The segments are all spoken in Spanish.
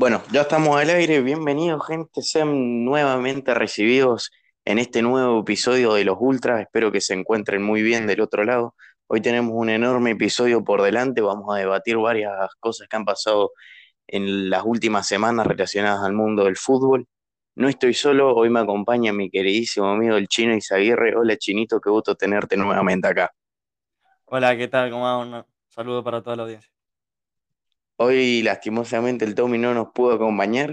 Bueno, ya estamos al aire. Bienvenidos, gente. Sean nuevamente recibidos en este nuevo episodio de Los Ultras. Espero que se encuentren muy bien del otro lado. Hoy tenemos un enorme episodio por delante. Vamos a debatir varias cosas que han pasado en las últimas semanas relacionadas al mundo del fútbol. No estoy solo, hoy me acompaña mi queridísimo amigo el chino Isaguirre. Hola Chinito, qué gusto tenerte nuevamente acá. Hola, ¿qué tal? ¿Cómo va? Un saludo para toda la audiencia. Hoy lastimosamente el Tommy no nos pudo acompañar,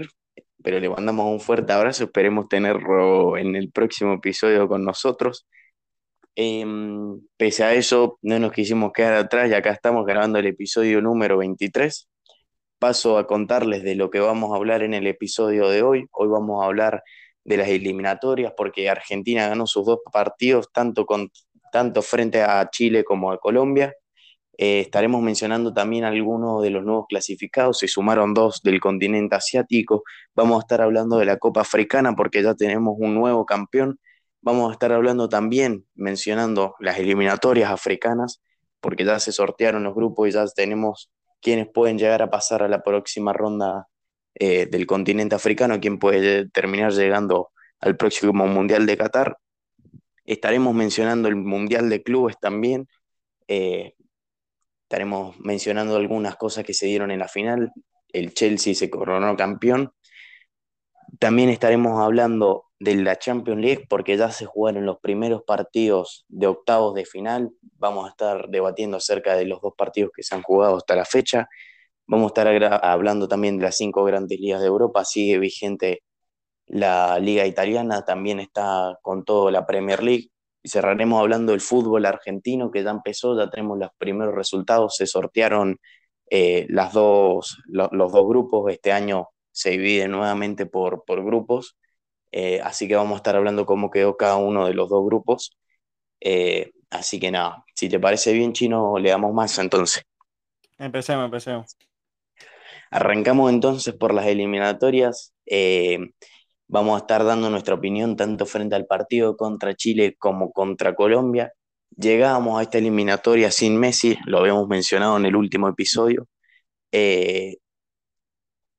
pero le mandamos un fuerte abrazo, esperemos tenerlo en el próximo episodio con nosotros. Em, pese a eso, no nos quisimos quedar atrás y acá estamos grabando el episodio número 23. Paso a contarles de lo que vamos a hablar en el episodio de hoy. Hoy vamos a hablar de las eliminatorias porque Argentina ganó sus dos partidos, tanto, con, tanto frente a Chile como a Colombia. Eh, estaremos mencionando también algunos de los nuevos clasificados, se sumaron dos del continente asiático, vamos a estar hablando de la Copa Africana porque ya tenemos un nuevo campeón, vamos a estar hablando también, mencionando las eliminatorias africanas, porque ya se sortearon los grupos y ya tenemos quienes pueden llegar a pasar a la próxima ronda eh, del continente africano, quien puede terminar llegando al próximo Mundial de Qatar. Estaremos mencionando el Mundial de Clubes también. Eh, Estaremos mencionando algunas cosas que se dieron en la final. El Chelsea se coronó campeón. También estaremos hablando de la Champions League porque ya se jugaron los primeros partidos de octavos de final. Vamos a estar debatiendo acerca de los dos partidos que se han jugado hasta la fecha. Vamos a estar hablando también de las cinco grandes ligas de Europa. Sigue vigente la liga italiana, también está con todo la Premier League cerraremos hablando del fútbol argentino que ya empezó, ya tenemos los primeros resultados, se sortearon eh, las dos, los dos grupos, este año se divide nuevamente por, por grupos, eh, así que vamos a estar hablando cómo quedó cada uno de los dos grupos. Eh, así que nada, si te parece bien, Chino, le damos más entonces. Empecemos, empecemos. Arrancamos entonces por las eliminatorias. Vamos a estar dando nuestra opinión tanto frente al partido contra Chile como contra Colombia. Llegamos a esta eliminatoria sin Messi, lo habíamos mencionado en el último episodio. Eh,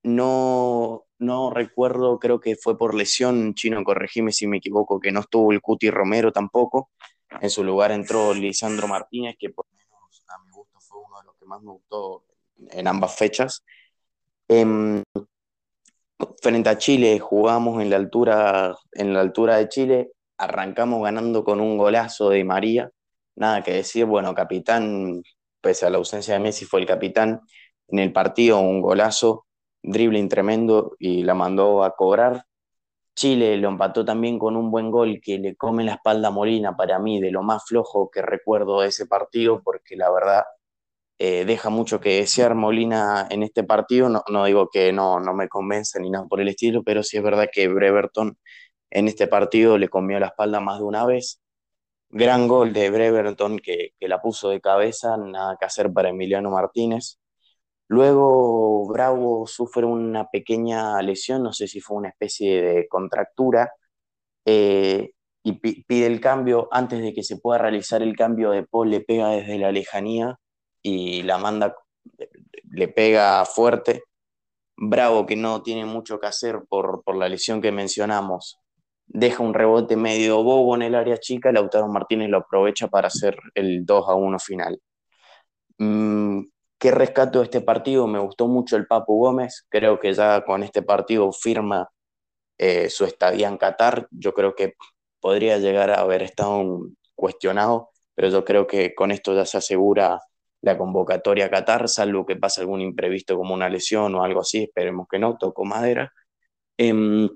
no, no recuerdo, creo que fue por lesión, Chino, corregime si me equivoco, que no estuvo el Cuti Romero tampoco. En su lugar entró Lisandro Martínez, que por lo menos a mi gusto fue uno de los que más me gustó en ambas fechas. Em, frente a Chile jugamos en la altura, en la altura de Chile, arrancamos ganando con un golazo de María, nada que decir, bueno, capitán, pese a la ausencia de Messi, fue el capitán en el partido, un golazo, dribbling tremendo y la mandó a cobrar. Chile lo empató también con un buen gol que le come la espalda a Molina, para mí, de lo más flojo que recuerdo de ese partido, porque la verdad eh, deja mucho que desear Molina en este partido. No, no digo que no, no me convence ni nada por el estilo, pero sí es verdad que Breverton en este partido le comió la espalda más de una vez. Gran gol de Breverton que, que la puso de cabeza, nada que hacer para Emiliano Martínez. Luego Bravo sufre una pequeña lesión, no sé si fue una especie de contractura, eh, y pide el cambio. Antes de que se pueda realizar el cambio de Paul, le pega desde la lejanía y la manda, le pega fuerte. Bravo, que no tiene mucho que hacer por, por la lesión que mencionamos, deja un rebote medio bobo en el área chica, Lautaro Martínez lo aprovecha para hacer el 2 a 1 final. Mm, ¿Qué rescato de este partido? Me gustó mucho el Papu Gómez, creo que ya con este partido firma eh, su estadía en Qatar, yo creo que podría llegar a haber estado cuestionado, pero yo creo que con esto ya se asegura la convocatoria a Qatar, salvo que pase algún imprevisto como una lesión o algo así, esperemos que no, toco madera. Em,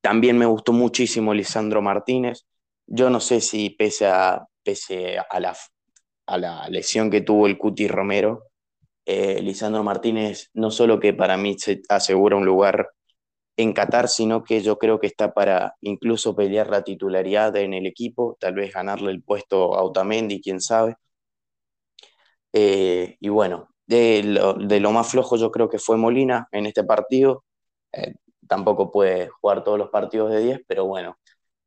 también me gustó muchísimo Lisandro Martínez. Yo no sé si pese a, pese a, la, a la lesión que tuvo el Cuti Romero, eh, Lisandro Martínez no solo que para mí se asegura un lugar en Qatar, sino que yo creo que está para incluso pelear la titularidad en el equipo, tal vez ganarle el puesto a Otamendi, quién sabe. Eh, y bueno, de lo, más flojo yo creo que fue Molina en este partido. Eh, tampoco puede jugar todos los partidos de 10, pero bueno,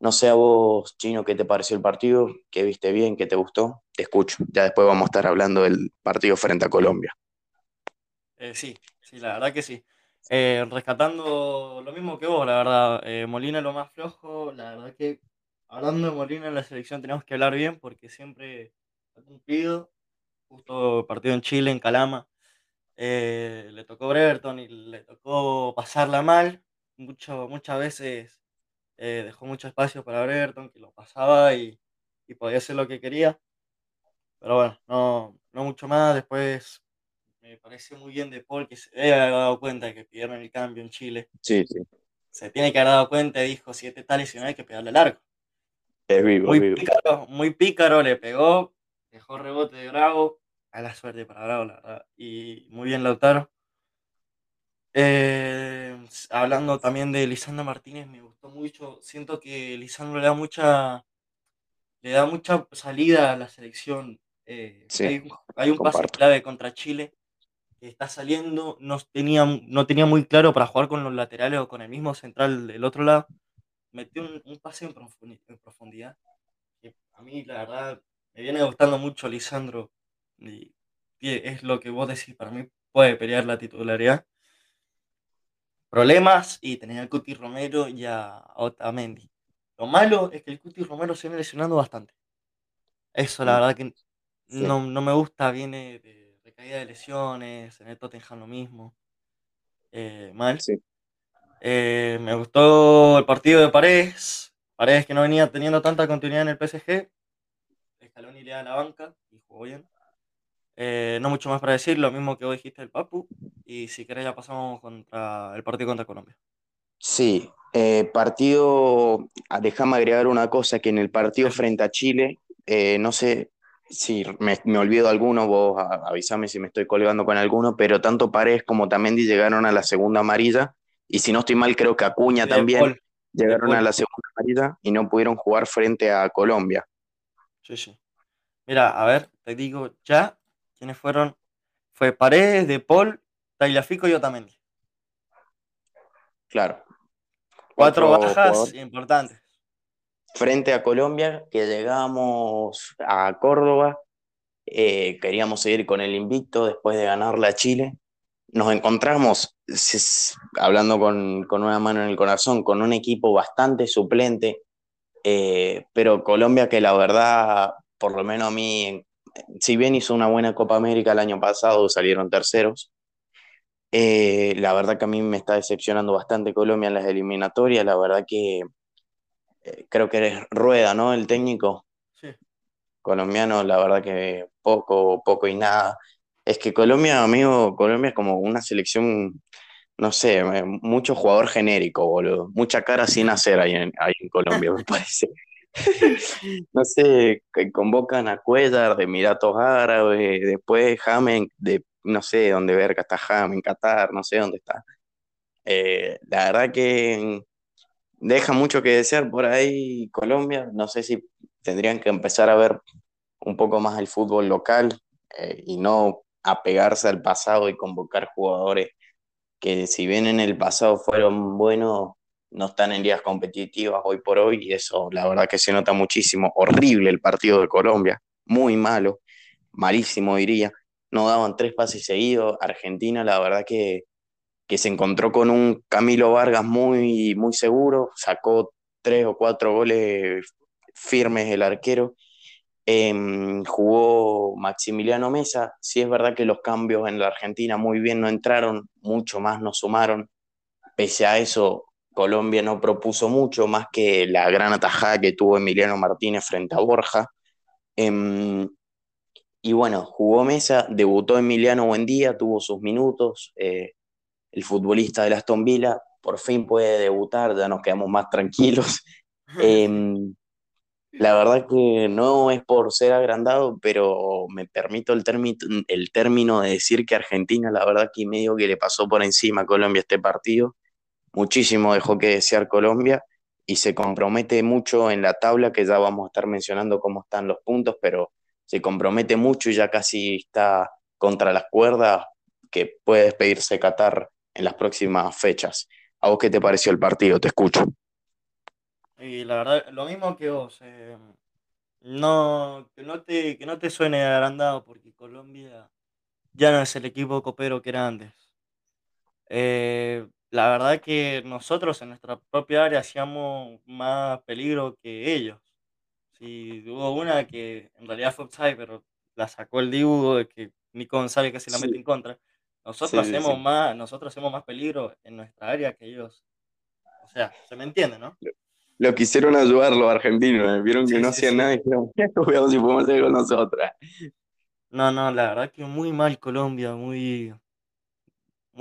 no sé a vos, Chino, qué te pareció el partido, qué viste bien, qué te gustó. Te escucho. Ya después vamos a estar hablando del partido frente a Colombia. Eh, sí, sí, la verdad que sí. Rescatando lo mismo que vos, la verdad. Molina lo más flojo, la verdad que hablando de Molina en la selección tenemos que hablar bien porque siempre ha cumplido. Justo partido en Chile, en Calama, eh, le tocó Brereton y le tocó pasarla mal. Mucho, muchas veces eh, dejó mucho espacio para Brereton, que lo pasaba y, y podía hacer lo que quería. Pero bueno, no, no mucho más. Después me pareció muy bien de Paul que se había dado cuenta de que pidieron el cambio en Chile. Sí, sí. Se tiene que haber dado cuenta y dijo, si este está lesionado hay que pegarle largo. Es vivo, Muy vivo. pícaro, muy pícaro, le pegó, dejó rebote de Bravo. A la suerte para Bravo, la verdad. Y muy bien Lautaro. Eh, hablando también de Lisandro Martínez, me gustó mucho. Siento que Lisandro le da mucha, le da mucha salida a la selección. Eh, Sí, hay, un- hay un pase clave contra Chile que está saliendo, no tenía, no tenía muy claro para jugar con los laterales o con el mismo central del otro lado. Metió un, un pase en profundi- en profundidad. que a mí, la verdad, me viene gustando mucho Lisandro. Y, y es lo que vos decís, para mí puede pelear la titularidad. Problemas y tener al Cuti Romero y a Otamendi. Lo malo es que el Cuti Romero se viene lesionando bastante. Eso, la Mm, verdad que no, no me gusta. Viene de, de caída de lesiones, en el Tottenham lo mismo. eh, mal. sí. Eh, me gustó el partido de Paredes. Paredes que no venía teniendo tanta continuidad en el PSG. Scaloni le da la banca y jugó bien. Eh, no mucho más para decir, lo mismo que vos dijiste del Papu. Y si querés ya pasamos contra el partido contra Colombia. Sí, eh, partido, ah, déjame agregar una cosa, que en el partido Sí, frente a Chile, eh, no sé si me, me olvido alguno, vos a- avísame si me estoy colgando con alguno, pero tanto Paredes como Tamendi llegaron a la segunda amarilla, y si no estoy mal, creo que Acuña de también Paul, llegaron a la segunda amarilla y no pudieron jugar frente a Colombia. Sí, sí. Mira, a ver, te digo ya quiénes fueron. Fue Paredes, De Paul, Tagliafico y Otamendi. Claro, Cuatro bajas jugador importantes. frente a Colombia, que llegamos a Córdoba, eh, queríamos seguir con el invicto después de ganarle a Chile. Nos encontramos, hablando con, con una mano en el corazón, con un equipo bastante suplente, eh, pero Colombia que la verdad, por lo menos a mí, si bien hizo una buena Copa América el año pasado, salieron terceros. eh, la verdad que a mí me está decepcionando bastante Colombia en las eliminatorias, la verdad que eh, creo que es Rueda, ¿no? El técnico Sí. colombiano, la verdad que poco, poco y nada. Es que Colombia, amigo, Colombia es como una selección, no sé, eh, mucho jugador genérico, boludo. Mucha cara sin hacer ahí en, ahí en Colombia, me parece. No sé, convocan a Cuellar de Emiratos Árabes, después James de, no sé dónde verga está James, en Qatar, no sé dónde está. Eh, la verdad que deja mucho que desear por ahí Colombia. No sé si tendrían que empezar a ver un poco más el fútbol local eh, y no apegarse al pasado y convocar jugadores que si bien en el pasado fueron buenos, no están en ligas competitivas hoy por hoy y eso la verdad que se nota muchísimo. Horrible el partido de Colombia, muy malo, malísimo diría. No daban tres pases seguidos. Argentina la verdad que, que se encontró con un Camilo Vargas muy, muy seguro, sacó tres o cuatro goles firmes el arquero eh, jugó Maximiliano Mesa. Sí es verdad que los cambios en la Argentina muy bien no entraron, mucho más no sumaron. Pese a eso, Colombia no propuso mucho más que la gran atajada que tuvo Emiliano Martínez frente a Borja. Eh, y bueno, jugó Mesa, debutó Emiliano Buendía, tuvo sus minutos. Eh, el futbolista de Aston Villa por fin puede debutar, ya nos quedamos más tranquilos. Eh, la verdad que no es por ser agrandado, pero me permito el, término, el término de decir que Argentina, la verdad que medio que le pasó por encima a Colombia este partido. Muchísimo dejó que desear Colombia y se compromete mucho en la tabla, que ya vamos a estar mencionando cómo están los puntos, pero se compromete mucho y ya casi está contra las cuerdas que puede despedirse Qatar en las próximas fechas. ¿A vos qué te pareció el partido? Te escucho. Y la verdad, lo mismo que vos. eh, no, que, no te, que no te suene agrandado porque Colombia ya no es el equipo copero que era antes. Eh, la verdad que nosotros en nuestra propia área hacíamos más peligro que ellos. Sí, hubo una que en realidad fue offside, pero la sacó el Dibu, de que Nico González casi la mete Sí, en contra. Nosotros sí, hacemos sí. más, nosotros hacemos más peligro en nuestra área que ellos. O sea, se me entiende, ¿no? Lo quisieron ayudar los argentinos, eh, vieron que no hacían nada y dijeron, veamos si podemos hacer con nosotras. No, no, la verdad que muy mal Colombia, muy,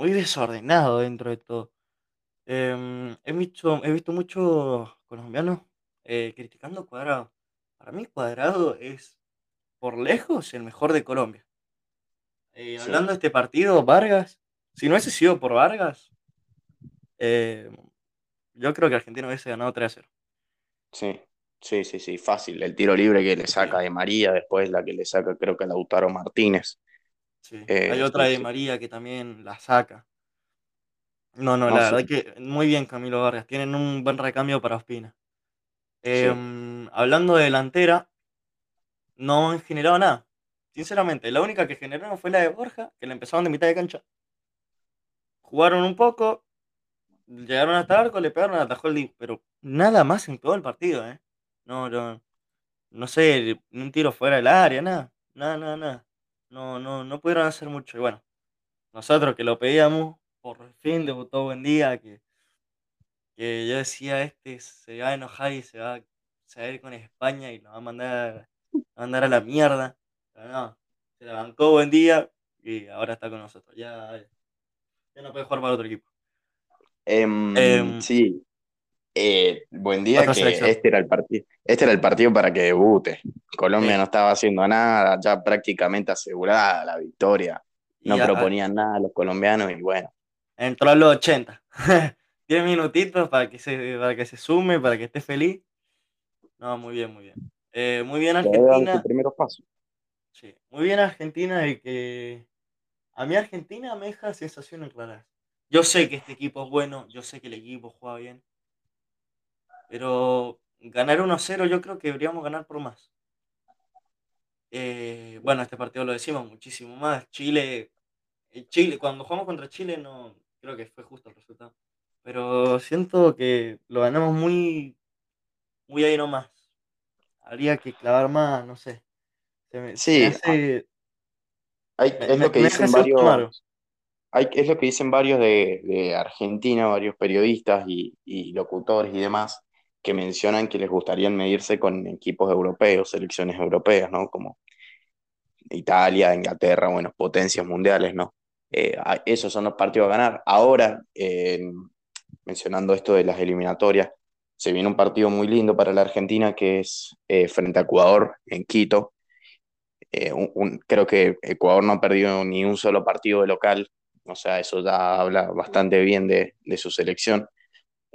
muy desordenado dentro de todo. Em, he visto, he visto muchos colombianos eh, criticando a Cuadrado. Para mí Cuadrado es por lejos el mejor de Colombia. Eh, Sí, hablando de este partido, Vargas, si no hubiese sido por Vargas, eh, yo creo que Argentina hubiese ganado 3 a 0. sí, sí, sí, sí, fácil. El tiro libre que le saca Sí, de María, después la que le saca creo que Lautaro Martínez. Sí. Hay Eh, otra de. María que también la saca. No, no, No, la sí, verdad que muy bien Camilo Vargas. Tienen un buen recambio para Ospina. sí, Em, hablando de delantera, no han generado nada. Sinceramente, la única que generaron fue la de Borja, que la empezaron de mitad de cancha. Jugaron un poco, llegaron hasta el arco, le pegaron, atajó el Dibu, pero nada más en todo el partido, ¿eh? No, no, no sé, un tiro fuera del área, nada, nada, nada, nada. No, no, no pudieron hacer mucho. Y bueno, nosotros que lo pedíamos, por fin debutó buen día, que, que yo decía, este se va a enojar y se va, se va a ir con España y nos va a mandar, va a mandar a la mierda. Pero no, se la bancó buen día y ahora está con nosotros. Ya, ya no puede jugar para otro equipo. Em, Em, sí, eh, buen día otra que selección. este era el partido, este era el partido para que debute. Colombia Sí. no estaba haciendo nada, ya prácticamente asegurada la victoria. Y No proponían nada los colombianos y bueno, entró a los 80. 10 minutitos para que, se, para que se sume, para que esté feliz. No, muy bien, muy bien. Eh, muy bien Argentina. primeros pasos. Sí, muy bien Argentina de que a mí Argentina me deja sensaciones raras. Yo sé que este equipo es bueno, yo sé que el equipo juega bien, pero ganar 1-0 yo creo que deberíamos ganar por más. Eh, bueno, este partido lo decimos muchísimo más. Chile, eh, Chile, cuando jugamos contra Chile no creo que fue justo el resultado. Pero siento que lo ganamos muy, muy ahí nomás. Habría que clavar más, no sé. Se me, Sí, hace. hay, Me, es lo me, que dicen varios, es lo que dicen varios de, de Argentina, varios periodistas y, y locutores y demás, que mencionan que les gustaría medirse con equipos europeos, selecciones europeas, ¿no? Como Italia, Inglaterra, bueno, potencias mundiales, ¿no? Eh, esos son los partidos a ganar. Ahora, eh, mencionando esto de las eliminatorias, se viene un partido muy lindo para la Argentina que es eh, frente a Ecuador en Quito. Eh, creo que Ecuador no ha perdido ni un solo partido de local, o sea, eso ya habla bastante bien de, de su selección.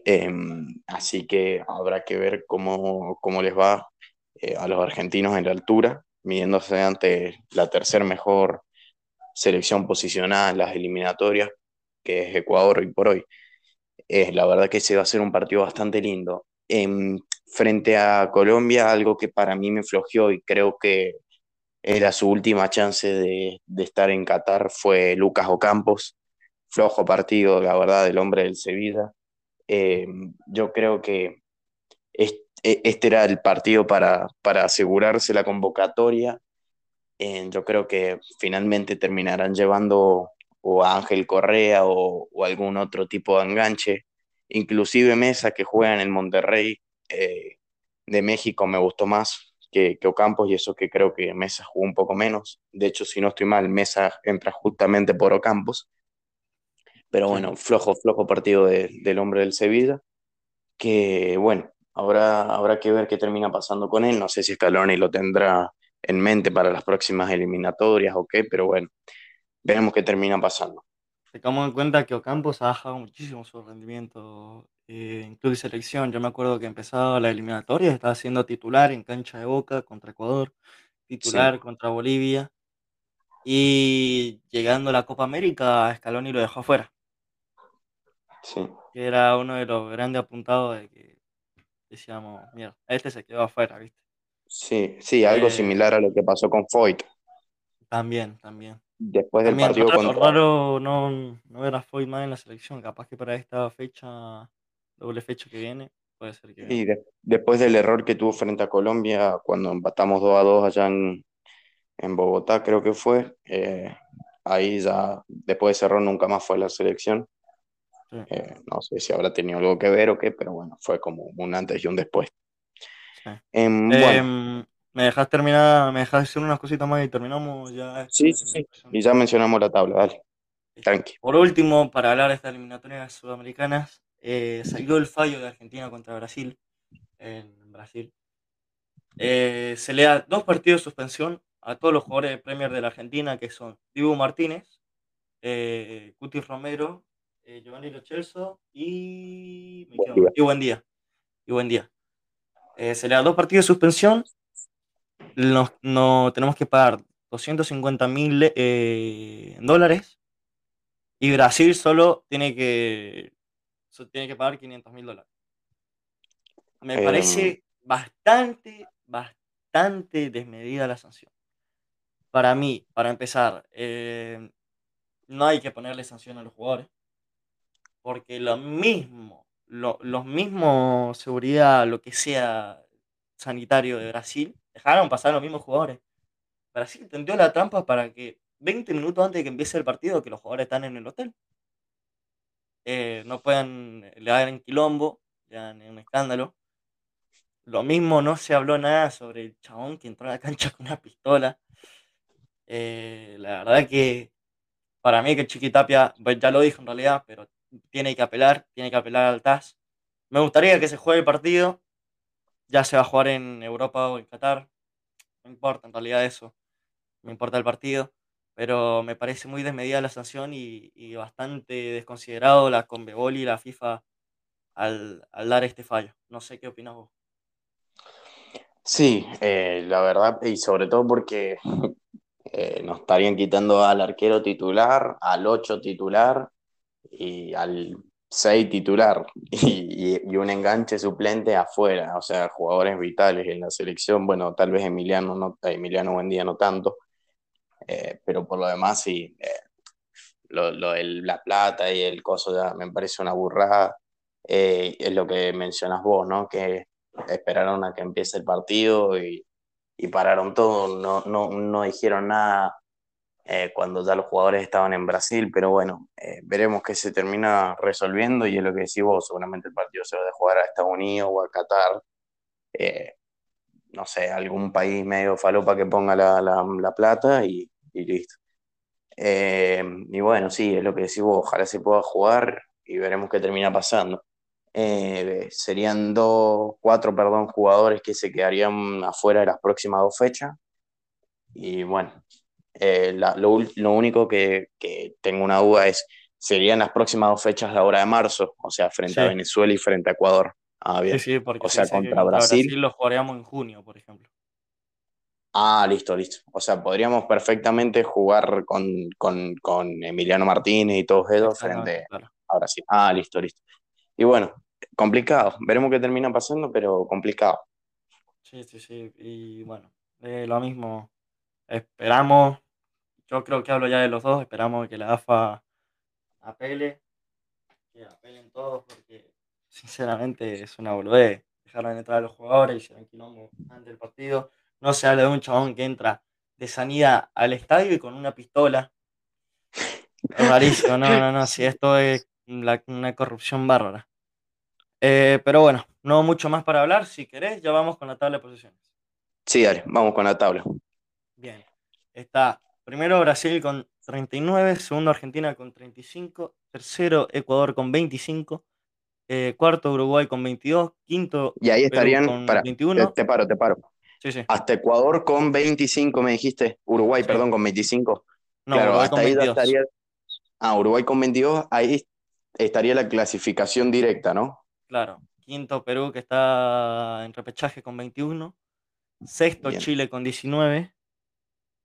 Eh, así que habrá que ver cómo, cómo les va eh, a los argentinos en la altura, midiéndose ante la tercer mejor selección posicionada en las eliminatorias, que es Ecuador hoy por hoy. Eh, la verdad que se va a ser un partido bastante lindo. Em, frente a Colombia, algo que para mí me flojeó y creo que era su última chance de, de estar en Qatar fue Lucas Ocampos. Flojo partido, la verdad, del hombre del Sevilla. Eh, yo creo que este, este era el partido para, para asegurarse la convocatoria. Eh, yo creo que finalmente terminarán llevando o a Ángel Correa o, o algún otro tipo de enganche. Inclusive Mesa, que juega en el Monterrey eh, de México, me gustó más que, que Ocampos y eso que creo que Mesa jugó un poco menos. De hecho, si no estoy mal, Mesa entra justamente por Ocampos. Pero bueno, flojo, flojo partido de, del hombre del Sevilla que bueno, habrá, habrá que ver qué termina pasando con él. No sé si Scaloni lo tendrá en mente para las próximas eliminatorias o qué, pero bueno, veremos qué termina pasando. Tengamos en cuenta que Ocampos ha bajado muchísimo su rendimiento eh, en club y selección. Yo me acuerdo que empezaba la eliminatoria, estaba siendo titular en cancha de Boca contra Ecuador, Sí, titular contra Bolivia y llegando a la Copa América, Scaloni lo dejó afuera, sí, que era uno de los grandes apuntados de que decíamos, mira, este se quedó afuera, ¿viste? sí, sí, algo Eh, similar a lo que pasó con Foyt. también, también. después del También partido raro, contra... raro no, no ver a Foyt más en la selección. Capaz que para esta fecha, doble fecha que viene, puede ser que. Y de- después del error que tuvo frente a Colombia, cuando empatamos 2 a 2 allá en, en Bogotá, creo que fue, eh, ahí ya, después de ese error nunca más fue a la selección. Sí, Eh, no sé si habrá tenido algo que ver o qué, pero bueno, fue como un antes y un después. sí. Em, bueno, Em, ¿me dejas terminar? ¿Me dejas decir unas cositas más y terminamos ya sí, sí, sí. eliminación? Y ya mencionamos la tabla, dale, tranqui. Por último, para hablar de estas eliminatorias sudamericanas, eh, salió el fallo de Argentina contra Brasil en Brasil. Eh, se le da dos partidos de suspensión a todos los jugadores de Premier de la Argentina, que son Dibu Martínez, eh, Cuti Romero, eh, Giovanni Lo Celso y, me Buen quedo- y buen día. Y buen día. Eh, se le da dos partidos de suspensión. Nos, no, tenemos que pagar 250 mil eh, dólares. Y Brasil solo tiene que, so- tiene que pagar 500 mil dólares. Me Em, parece bastante, bastante desmedida la sanción. Para mí, para empezar, eh, no hay que ponerle sanción a los jugadores. Porque lo mismo, lo- los mismos seguridad, lo que sea sanitario de Brasil, dejaron pasar los mismos jugadores. Brasil tendió la trampa para que 20 minutos antes de que empiece el partido, que los jugadores están en el hotel, eh, no puedan, le hagan quilombo, le hagan un escándalo. Lo mismo no se habló nada sobre el chabón que entró a la cancha con una pistola. Eh, la verdad que para mí que Chiquitapia, pues ya lo dijo en realidad, pero tiene que apelar, tiene que apelar al TAS. Me gustaría que se juegue el partido, ya se va a jugar en Europa o en Qatar, no importa en realidad eso, me importa el partido, pero me parece muy desmedida la sanción y, y bastante desconsiderado la Conmebol y la FIFA al, al dar este fallo. No sé qué opinas vos. Sí, eh, la verdad, y sobre todo porque eh, nos estarían quitando al arquero titular, al 8 titular y al 6 titular y, y- un enganche suplente afuera, o sea, jugadores vitales en la selección. Bueno, tal vez Emiliano, no, Emiliano Buendía no tanto, eh, pero por lo demás sí, eh, lo, lo del La Plata y el coso ya me parece una burrada. Eh, es lo que mencionas vos, ¿no? Que esperaron a que empiece el partido y, y pararon todo, no, no, no dijeron nada eh, cuando ya los jugadores estaban en Brasil, pero bueno, eh, veremos que se termina resolviendo y es lo que decís vos, seguramente el partido se va a jugar a Estados Unidos o a Qatar, eh, no sé, algún país medio falopa que ponga la, la, la plata y, y listo. Eh, y bueno, sí, es lo que decís vos, ojalá se pueda jugar y veremos qué termina pasando. Eh, serían dos, cuatro, perdón, jugadores que se quedarían afuera de las próximas dos fechas. Y bueno, eh, la- lo, lo único que, que tengo una duda es, serían las próximas dos fechas de ahora de marzo, o sea, frente a Sí, Venezuela y frente a Ecuador. Ah, sí, bien. sí, porque O se sea, contra contra Brasil. Brasil lo jugaríamos en junio, por ejemplo. Ah, listo, listo. O sea, podríamos perfectamente jugar con, con, con Emiliano Martínez y todos ellos frente claro. a Brasil. Ah, listo, listo. Y bueno, complicado. Veremos qué termina pasando, pero complicado. Sí, sí, sí. Y bueno, eh, lo mismo. Esperamos, yo creo que hablo ya de los dos, esperamos que la AFA apele, que apelen todos, porque sinceramente es una boludez. Dejaron entrar a los jugadores, hicieron quilombo antes del partido. No se habla de un chabón que entra de sanidad al estadio y con una pistola. Es rarísimo, no, no, no, si esto es la- una corrupción bárbara. Eh, pero bueno, no mucho más para hablar. Si querés, ya vamos con la tabla de posiciones. Sí, dale, vamos con la tabla. Bien. Está primero Brasil con 39, segundo Argentina con 35, tercero Ecuador con 25, eh, cuarto Uruguay con 22, quinto Y ahí Perú estarían, con para, te, 21. te paro, te paro. Sí, sí. Hasta Ecuador con 25, me dijiste. Uruguay, Sí. perdón, con 25. No, claro, Uruguay hasta con ahí ya 22. estaría. Ah, Uruguay con 22, ahí estaría la clasificación directa, ¿no? Claro. Quinto Perú que está en repechaje con 21. Sexto Bien. Chile con 19.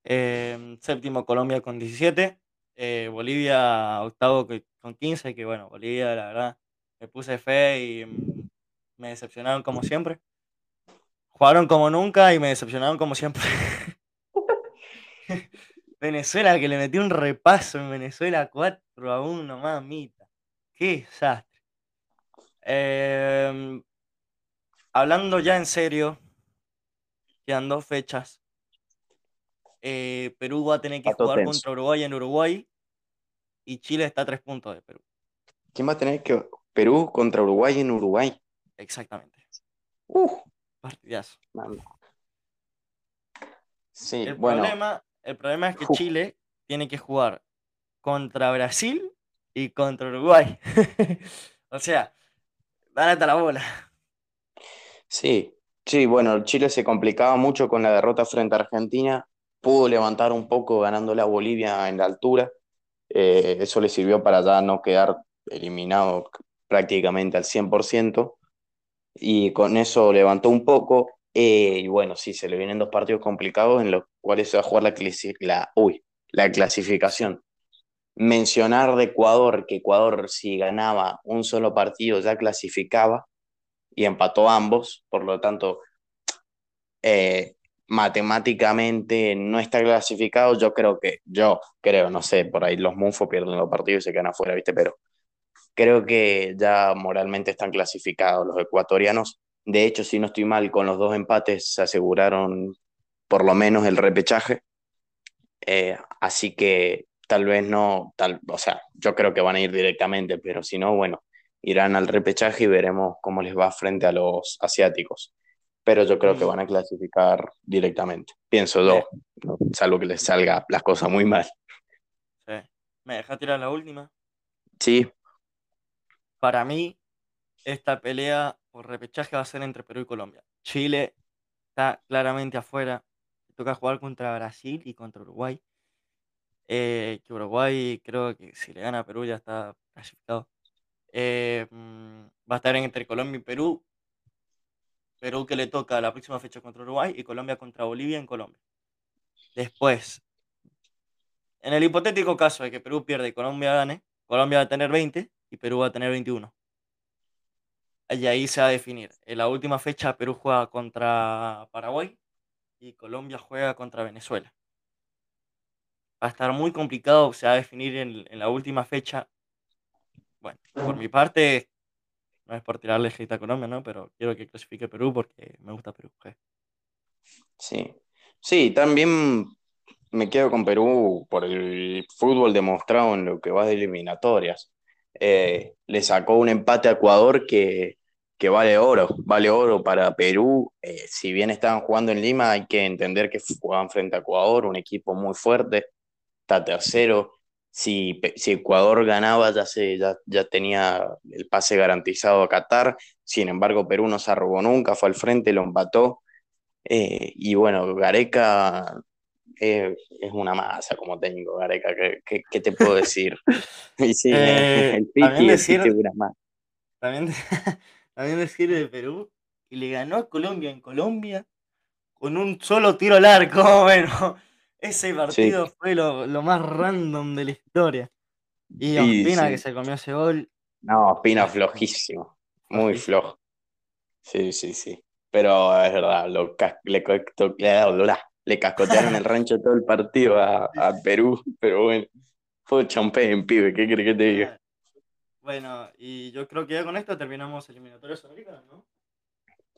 Eh, séptimo Colombia con 17. eh, Bolivia octavo con 15. Que bueno, Bolivia la verdad me puse fe y mm, me decepcionaron como siempre. Jugaron como nunca y me decepcionaron como siempre. Venezuela que le metió un repaso en Venezuela 4 a 1, mamita. Qué desastre. Em, hablando ya en serio, quedan dos fechas. Eh, Perú va a tener que jugar contra Uruguay en Uruguay y Chile está a tres puntos de Perú. ¿Quién va a tener que Perú contra Uruguay en Uruguay? Exactamente. Uh, partidazo. Sí, el bueno. Problema, el problema es que Chile tiene que jugar contra Brasil y contra Uruguay. o sea, dale hasta la bola. Sí, sí, bueno, Chile se complicaba mucho con la derrota frente a Argentina. Pudo levantar un poco ganándole a Bolivia en la altura. Eh, eso le sirvió para ya no quedar eliminado prácticamente al 100%. Y con eso levantó un poco. Eh, y bueno, sí, se le vienen dos partidos complicados en los cuales se va a jugar la, la, uy, la clasificación. Mencionar de Ecuador que Ecuador si ganaba un solo partido ya clasificaba y empató ambos, por lo tanto, eh, matemáticamente no está clasificado, yo creo que, yo creo, no sé, por ahí los Munfo pierden los partidos y se quedan afuera, ¿viste? Pero creo que ya moralmente están clasificados los ecuatorianos de hecho, si no estoy mal, con los dos empates se aseguraron por lo menos el repechaje. Eh, así que tal vez no, tal, o sea, yo creo que van a ir directamente, pero si no, bueno, irán al repechaje y veremos cómo les va frente a los asiáticos. Pero yo creo que van a clasificar directamente, pienso yo, salvo que les salga las cosas muy mal. Sí. ¿Me deja tirar la última? Sí. Para mí, esta pelea por repechaje va a ser entre Perú y Colombia. Chile está claramente afuera. Toca jugar contra Brasil y contra Uruguay. Eh, que Uruguay creo que si le gana a Perú ya está clasificado. Eh, mm, va a estar entre Colombia y Perú. Perú que le toca la próxima fecha contra Uruguay y Colombia contra Bolivia en Colombia. Después, en el hipotético caso de que Perú pierda y Colombia gane, Colombia va a tener 20 y Perú va a tener 21 y ahí se va a definir. En la última fecha Perú juega contra Paraguay y Colombia juega contra Venezuela. Va a estar muy complicado, se va a definir en, la última fecha. Bueno, por mi parte, no es por tirarle hate a Colombia, ¿no? Pero quiero que clasifique Perú porque me gusta Perú. Sí, sí, también me quedo con Perú por el fútbol demostrado en lo que va de eliminatorias. Eh, le sacó un empate a Ecuador que que vale oro, vale oro para Perú. Eh, si bien estaban jugando en Lima, hay que entender que jugaban frente a Ecuador, un equipo muy fuerte, está tercero. Si, si Ecuador ganaba, ya, se, ya, ya tenía el pase garantizado a Qatar. Sin embargo, Perú no se arrugó nunca, fue al frente, lo empató. Eh, y bueno, Gareca eh, es una masa como técnico, Gareca. ¿Qué, qué, te puedo decir? y sí, el Piti, una masa. También, también decir de Perú, y le ganó a Colombia en Colombia con un solo tiro al arco. Bueno, ese partido fue lo, más random de la historia. Y Ospina que se comió ese gol. No, Ospina flojísimo, muy flojo. Sí, sí, sí. Pero es verdad, lo le, le, cascotearon el rancho todo el partido a, a Perú, pero bueno, fue champén, pibe, ¿qué crees que te diga? Bueno, y yo creo que ya con esto terminamos eliminatorias americanas, ¿no?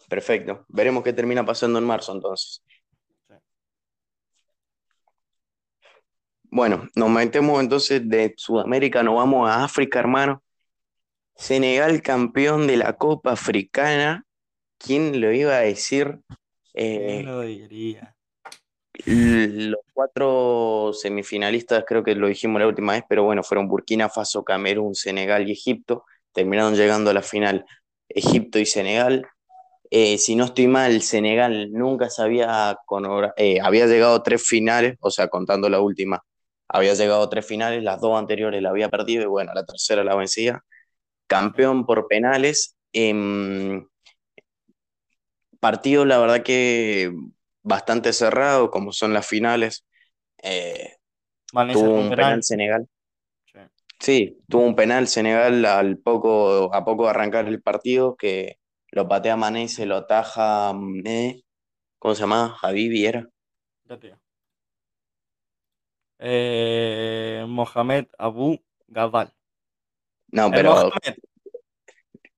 Perfecto. Veremos qué termina pasando en marzo entonces. Bueno, nos metemos entonces de Sudamérica, nos vamos a África, hermano. Senegal campeón de la Copa Africana. ¿Quién lo iba a decir? ¿Quién lo diría? Los cuatro semifinalistas, creo que lo dijimos la última vez, pero bueno, fueron Burkina Faso, Camerún, Senegal y Egipto. Terminaron llegando a la final Egipto y Senegal. Eh, si no estoy mal, Senegal nunca se había, con, eh, había llegado a tres finales, o sea, contando la última, había llegado a tres finales, las dos anteriores la había perdido y bueno, la tercera la vencía. Campeón por penales. Em, partido, la verdad que bastante cerrado, como son las finales. Eh, tuvo un penal, Senegal. Sí. tuvo un penal Senegal al poco, a poco de arrancar el partido que lo patea Mané y se lo ataja. Eh, ¿Cómo se llama? Javi Viera. Eh, Mohamed Abu Gabal. No, El pero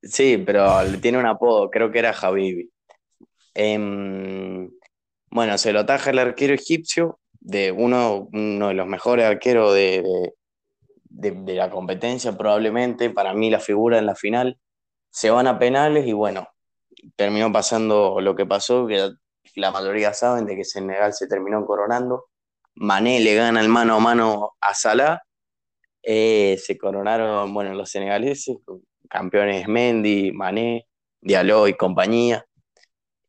sí, pero le tiene un apodo, creo que era Habibi. Em, bueno, se lo ataja el arquero egipcio, de uno, uno de los mejores arqueros de, de- de- de la competencia, probablemente, para mí la figura en la final. Se van a penales y bueno, terminó pasando lo que pasó, que la mayoría saben de que Senegal se terminó coronando. Mané le gana el mano a mano a Salah. Eh, se coronaron, bueno, los senegaleses, campeones Mendy, Mané, Diallo y compañía.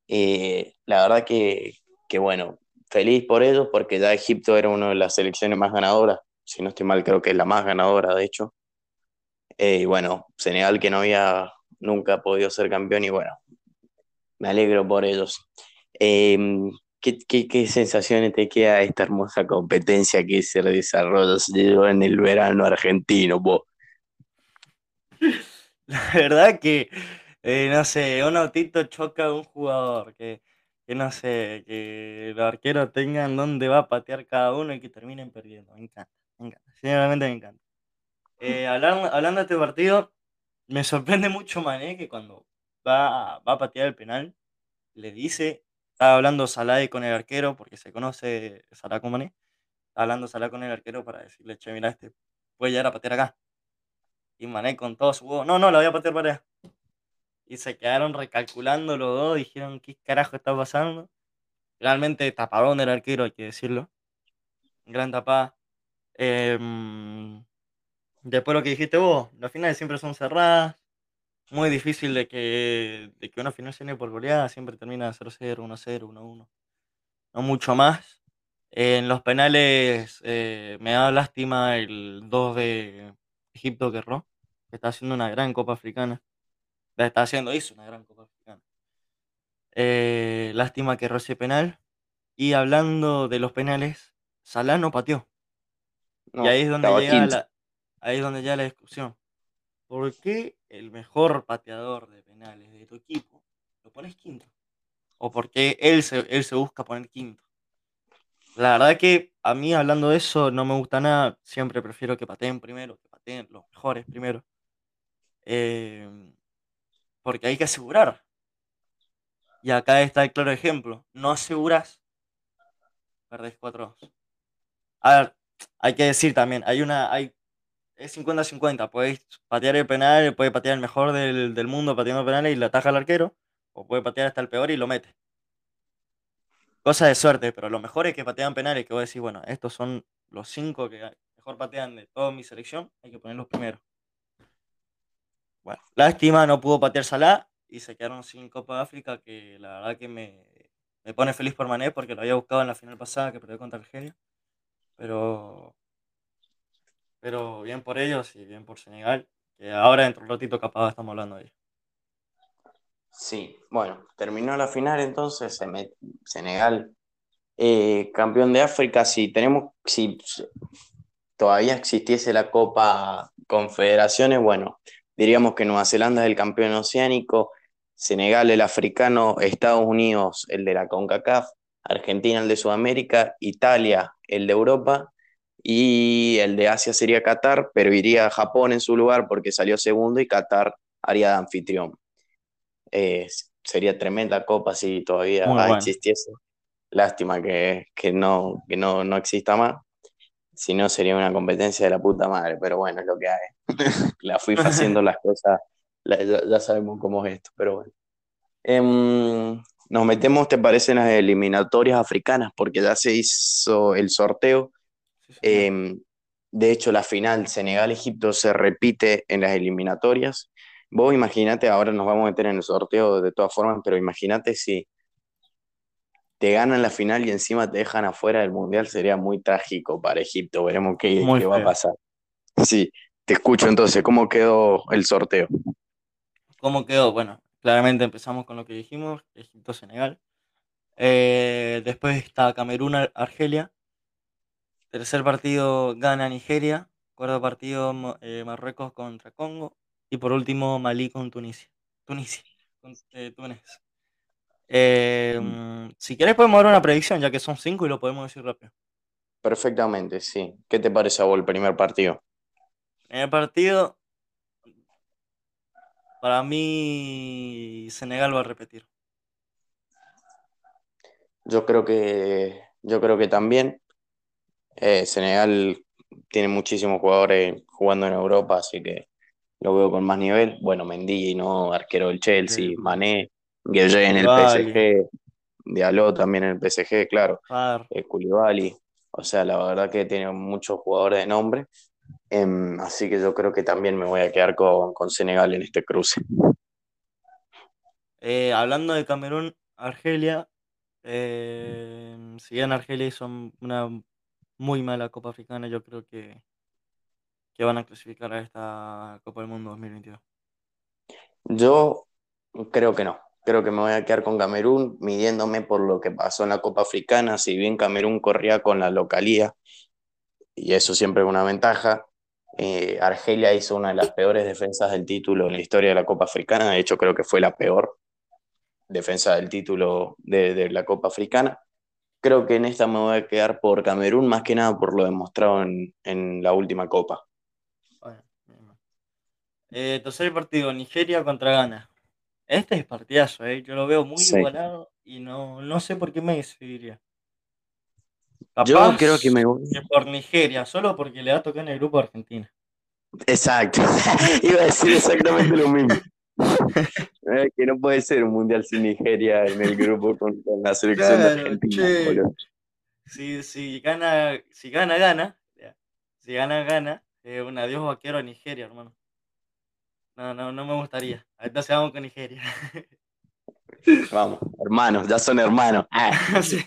Eh, la verdad que, que, bueno, feliz por ellos porque ya Egipto era una de las selecciones más ganadoras. Si no estoy mal, creo que es la más ganadora, de hecho. Eh, y bueno, Senegal que no había nunca podido ser campeón y bueno, me alegro por ellos. ¿Qué, qué, qué, sensaciones te queda esta hermosa competencia que se desarrolló en el verano argentino? Vos? La verdad que, eh, no sé, un autito choca a un jugador, que, que no sé, que los arqueros tengan dónde va a patear cada uno y que terminen perdiendo. Me encanta, me encanta, sinceramente me encanta. Eh, hablando, hablando de este partido, me sorprende mucho Mané que cuando va, va a patear el penal, le dice, estaba hablando Salah con el arquero, porque se conoce Salah con Mané, estaba hablando Salah con el arquero para decirle, che, mira, este puede llegar a patear acá. Y Mané con todo su huevo, no, no, la voy a patear para allá. Y se quedaron recalculando los dos, dijeron, ¿qué carajo está pasando? Realmente tapadón del arquero, hay que decirlo. Gran tapada. Eh, después lo que dijiste vos, las finales siempre son cerradas. Muy difícil de que, de que una final se por goleada, siempre termina 0-0, 1-0, 1-1. No mucho más. En los penales eh, me da lástima el 2 de Egipto que erró, que está haciendo una gran Copa Africana. La está haciendo, hizo una gran Copa Africana. Eh, lástima que erró ese penal. Y hablando de los penales, Salah no pateó. No, y ahí es donde llega la, ahí es donde llega la discusión. ¿Por qué el mejor pateador de penales de tu equipo lo pones quinto? ¿O por qué él se, él se busca poner quinto? La verdad que a mí hablando de eso no me gusta nada. Siempre prefiero que pateen primero, que pateen los mejores primero. Eh, porque hay que asegurar. Y acá está el claro ejemplo. No aseguras, perdés 4-2. A ver, hay que decir también, hay una, hay, es 50-50. Podéis patear el penal, puede patear el mejor del, del mundo pateando penales y le ataja al arquero. O puede patear hasta el peor y lo mete. Cosa de suerte, pero lo mejor es que patean penales, que vos decís, bueno, estos son los cinco que mejor patean de toda mi selección, hay que ponerlos primero. Bueno, lástima, no pudo patear Salah y se quedaron sin Copa de África, que la verdad que me, me pone feliz por Mané, porque lo había buscado en la final pasada, que perdió contra Argelia. Pero, pero bien por ellos y bien por Senegal, que ahora dentro de un ratito capaz estamos hablando de ellos. Sí, bueno, terminó la final entonces, Senegal, eh, campeón de África, si tenemos, si todavía existiese la Copa Confederaciones, bueno, diríamos que Nueva Zelanda es el campeón oceánico, Senegal el africano, Estados Unidos el de la CONCACAF, Argentina el de Sudamérica, Italia el de Europa y el de Asia sería Qatar, pero iría a Japón en su lugar porque salió segundo y Qatar haría de anfitrión. Eh, sería tremenda copa si todavía Muy bueno. existiese. Lástima que, que, no, que no, no exista más. Si no, sería una competencia de la puta madre, pero bueno, es lo que hay. la FIFA haciendo las cosas, la, ya, ya, sabemos cómo es esto, pero bueno. Eh, nos metemos, ¿te parece, en las eliminatorias africanas? Porque ya se hizo el sorteo. Sí. Eh, de hecho, la final Senegal-Egipto se repite en las eliminatorias. Vos imagínate, ahora nos vamos a meter en el sorteo de todas formas, pero imagínate si te ganan la final y encima te dejan afuera del mundial, sería muy trágico para Egipto. Veremos qué, qué va a pasar. Sí, te escucho entonces, ¿cómo quedó el sorteo? ¿Cómo quedó? Bueno, claramente empezamos con lo que dijimos, Egipto-Senegal. Eh, después está Camerún-Argelia. Tercer partido gana Nigeria. Cuarto partido eh, Marruecos contra Congo. Y por último Malí con Tunisia. Tunisia. Con, eh, Túnez. Eh, mm, si querés podemos dar una predicción, ya que son cinco y lo podemos decir rápido. perfectamente, sí. ¿Qué te parece a vos el primer partido? El partido, para mí, Senegal va a repetir. Yo creo que, yo creo que también. Eh, Senegal tiene muchísimos jugadores jugando en Europa, así que lo veo con más nivel. Bueno, Mendy, ¿no? Arquero del Chelsea, Sí. Mané, Gueye en el. PSG, Diallo también en el PSG, claro, Far. eh, Koulibaly. O sea, la verdad que tiene muchos jugadores de nombre. Em, así que yo creo que también me voy a quedar con, con Senegal en este cruce. Eh, hablando de Camerún, Argelia, si bien Argelia hizo una muy mala Copa Africana, yo creo que, que van a clasificar a esta Copa del Mundo 2022. Yo creo que no. Creo que me voy a quedar con Camerún, midiéndome por lo que pasó en la Copa Africana. Si bien Camerún corría con la localía, y eso siempre es una ventaja, eh, Argelia hizo una de las peores defensas del título en la historia de la Copa Africana. De hecho, creo que fue la peor defensa del título de, de la Copa Africana. Creo que en esta me voy a quedar por Camerún, más que nada por lo demostrado en, en la última Copa. Eh, tercer partido, Nigeria contra Ghana. Este es partidazo, ¿eh? yo lo veo muy Sí. igualado y no, no sé por qué me decidiría. Yo creo que me voy. que por Nigeria, solo porque le va a tocar en el grupo Argentina. Exacto. Iba a decir exactamente lo mismo. Que no puede ser un mundial sin Nigeria en el grupo con, con la selección de Claro, Argentina. che. boludo. Si, si gana, si gana, gana. Si gana, gana. Eh, un adiós vaquero a Nigeria, hermano. No, no, no me gustaría. Entonces vamos con Nigeria. Vamos, hermanos, ya son hermanos. Ah, Sí,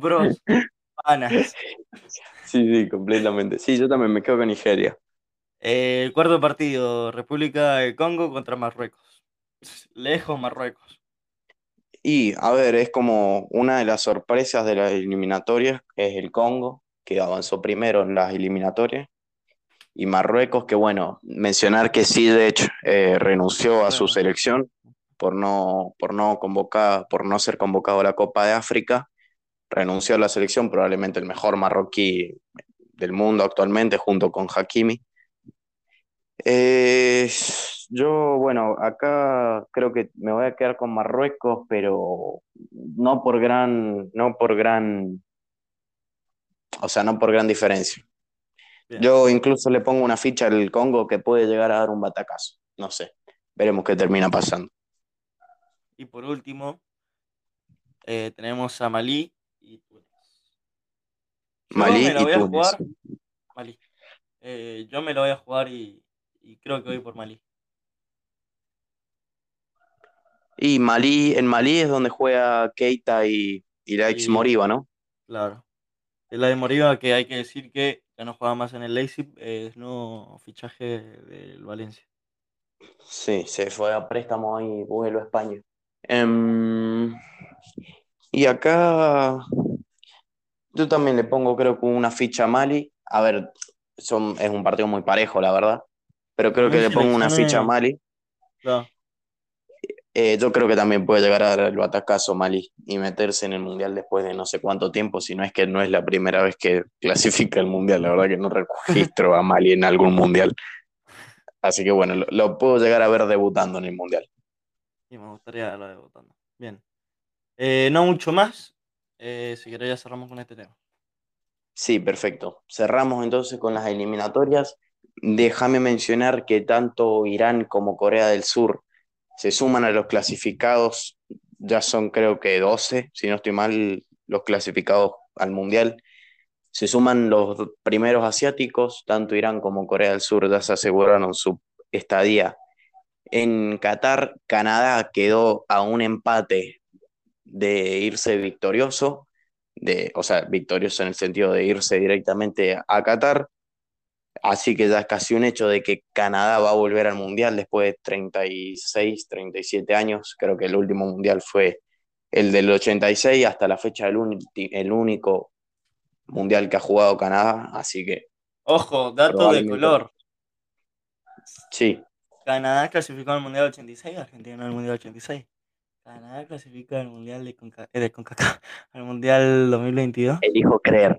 Bros, panas. sí, sí, completamente. Sí, yo también me quedo con Nigeria. Eh, el cuarto partido, República de Congo contra Marruecos. Lejos Marruecos. Y, a ver, es como una de las sorpresas de las eliminatorias, es el Congo, que avanzó primero en las eliminatorias. Y Marruecos, que bueno, mencionar que Sidic eh, renunció a su selección por no, por no convocar, por no ser convocado a la Copa de África. Renunció a la selección, probablemente el mejor marroquí del mundo actualmente, junto con Hakimi. Eh, yo, bueno, acá creo que me voy a quedar con Marruecos, pero no por gran, no por gran, o sea, no por gran diferencia. Bien. Yo incluso le pongo una ficha al Congo que puede llegar a dar un batacazo. No sé. Veremos qué termina pasando. Y por último, eh, tenemos a Malí y Túnez. Yo Malí me la y voy a jugar. Malí. Eh, yo me lo voy a jugar y, y creo que voy por Malí. Y Malí, en Malí es donde juega Keita y, y la ex Y- Moriba, ¿no? Claro. Es la de Moriba que hay que decir que ya no juega más en el Leipzig, es no fichaje del Valencia. Sí, se fue a préstamo y vuelve a España. Em, y acá yo también le pongo, creo que una ficha a Mali. A ver, son, es un partido muy parejo, la verdad. Pero creo que le pongo una ficha a Mali. Eh, yo creo que también puede llegar a dar el batacazo Mali y meterse en el Mundial después de no sé cuánto tiempo, si no es que no es la primera vez que clasifica el Mundial, la verdad que no registro a Mali en algún Mundial. Así que bueno, lo, lo puedo llegar a ver debutando en el Mundial. Y me gustaría verlo debutando. Bien. Eh, no mucho más. Eh, si querés ya cerramos con este tema. Sí, perfecto. Cerramos entonces con las eliminatorias. Déjame mencionar que tanto Irán como Corea del Sur se suman a los clasificados, ya son creo que 12, si no estoy mal, los clasificados al Mundial. Se suman los primeros asiáticos, tanto Irán como Corea del Sur ya se aseguraron su estadía en Qatar. Canadá quedó a un empate de irse victorioso, de, o sea, victorioso en el sentido de irse directamente a Qatar. Así que ya es casi un hecho de que Canadá va a volver al Mundial después de 36, 37 años. Creo que el último Mundial fue el del 86, hasta la fecha el, uni- el único Mundial que ha jugado Canadá. Así que Ojo, dato de color. sí, Canadá clasificó al Mundial 86, Argentina al Mundial 86. Canadá clasifica al Mundial de, Conca- eh, de CONCACAF, al Mundial 2022. elijo creer.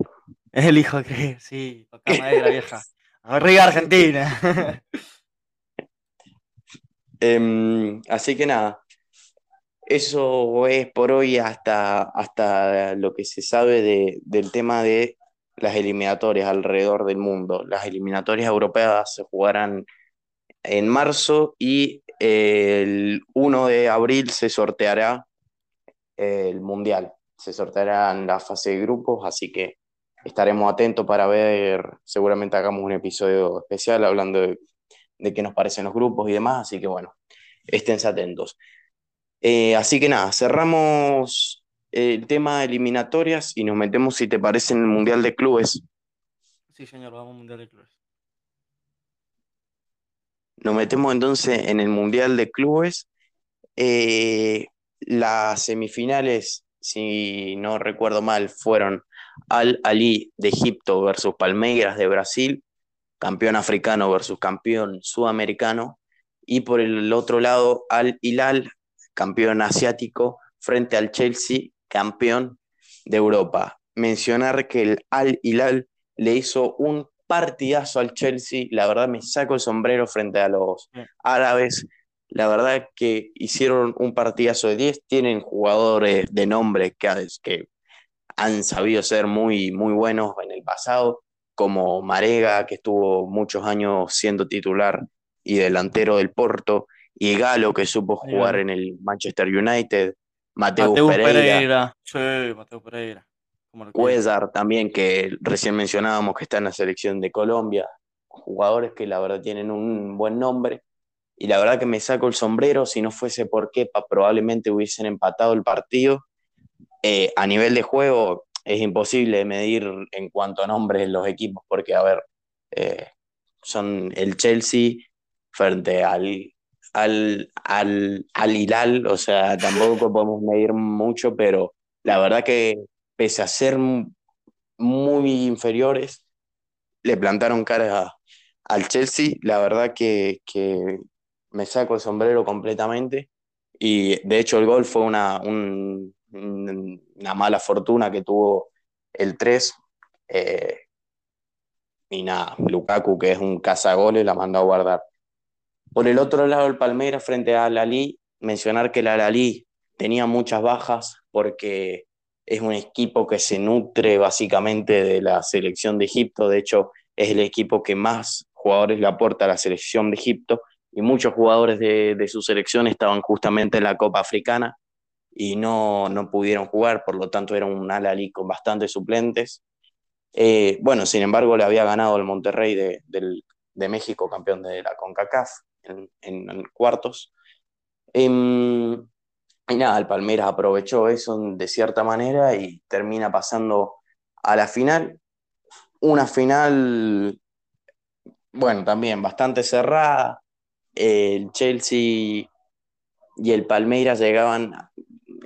Es el hijo que, sí, toca madera vieja. Arriba Argentina. Em, así que nada, eso es por hoy hasta, hasta lo que se sabe de, del tema de las eliminatorias alrededor del mundo. Las eliminatorias europeas se jugarán en marzo y el 1 de abril se sorteará el Mundial. Se sorteará en la fase de grupos, así que estaremos atentos para ver, seguramente hagamos un episodio especial hablando de, de qué nos parecen los grupos y demás, así que bueno, esténse atentos. Eh, así que nada, cerramos el tema de eliminatorias y nos metemos, si te parece, en el Mundial de Clubes. Sí, señor, vamos al Mundial de Clubes. Nos metemos entonces en el Mundial de Clubes. Eh, las semifinales, si no recuerdo mal, fueron Al Ali de Egipto versus Palmeiras de Brasil, campeón africano versus campeón sudamericano, y por el otro lado Al Hilal, campeón asiático, frente al Chelsea, campeón de Europa. Mencionar que el Al Hilal le hizo un partidazo al Chelsea, la verdad me saco el sombrero frente a los árabes, la verdad que hicieron un partidazo de 10, tienen jugadores de nombre que, que han sabido ser muy, muy buenos en el pasado, como Marega, que estuvo muchos años siendo titular y delantero del Porto, y Galo, que supo jugar en el Manchester United, Mateo Pereira, Sí, Mateo Pereira. Cuellar también, que recién mencionábamos que está en la selección de Colombia, jugadores que la verdad tienen un buen nombre, y la verdad que me saco el sombrero, si no fuese por Kepa probablemente hubiesen empatado el partido. Eh, a nivel de juego es imposible medir en cuanto a nombres los equipos, porque a ver, eh, son el Chelsea frente al, al, al, al Hilal, o sea, tampoco podemos medir mucho, pero la verdad que pese a ser muy inferiores, le plantaron cara al Chelsea. La verdad que, que, me saco el sombrero completamente. Y de hecho el gol fue una, un, una mala fortuna que tuvo el 3. Eh, y nada, Lukaku, que es un cazagoles, la mandó a guardar. Por el otro lado, el Palmeiras frente al Ali, mencionar que el Ali tenía muchas bajas porque es un equipo que se nutre básicamente de la selección de Egipto. De hecho, es el equipo que más jugadores le aporta a la selección de Egipto y muchos jugadores de su selección estaban justamente en la Copa Africana y no, no pudieron jugar, por lo tanto era un Al-Ali con bastantes suplentes. Eh, bueno, sin embargo, le había ganado el Monterrey de, de México, campeón de la CONCACAF, en, en cuartos. Em, y nada, el Palmeiras aprovechó eso de cierta manera y termina pasando a la final. Una final, bueno, también bastante cerrada. El Chelsea y el Palmeiras llegaban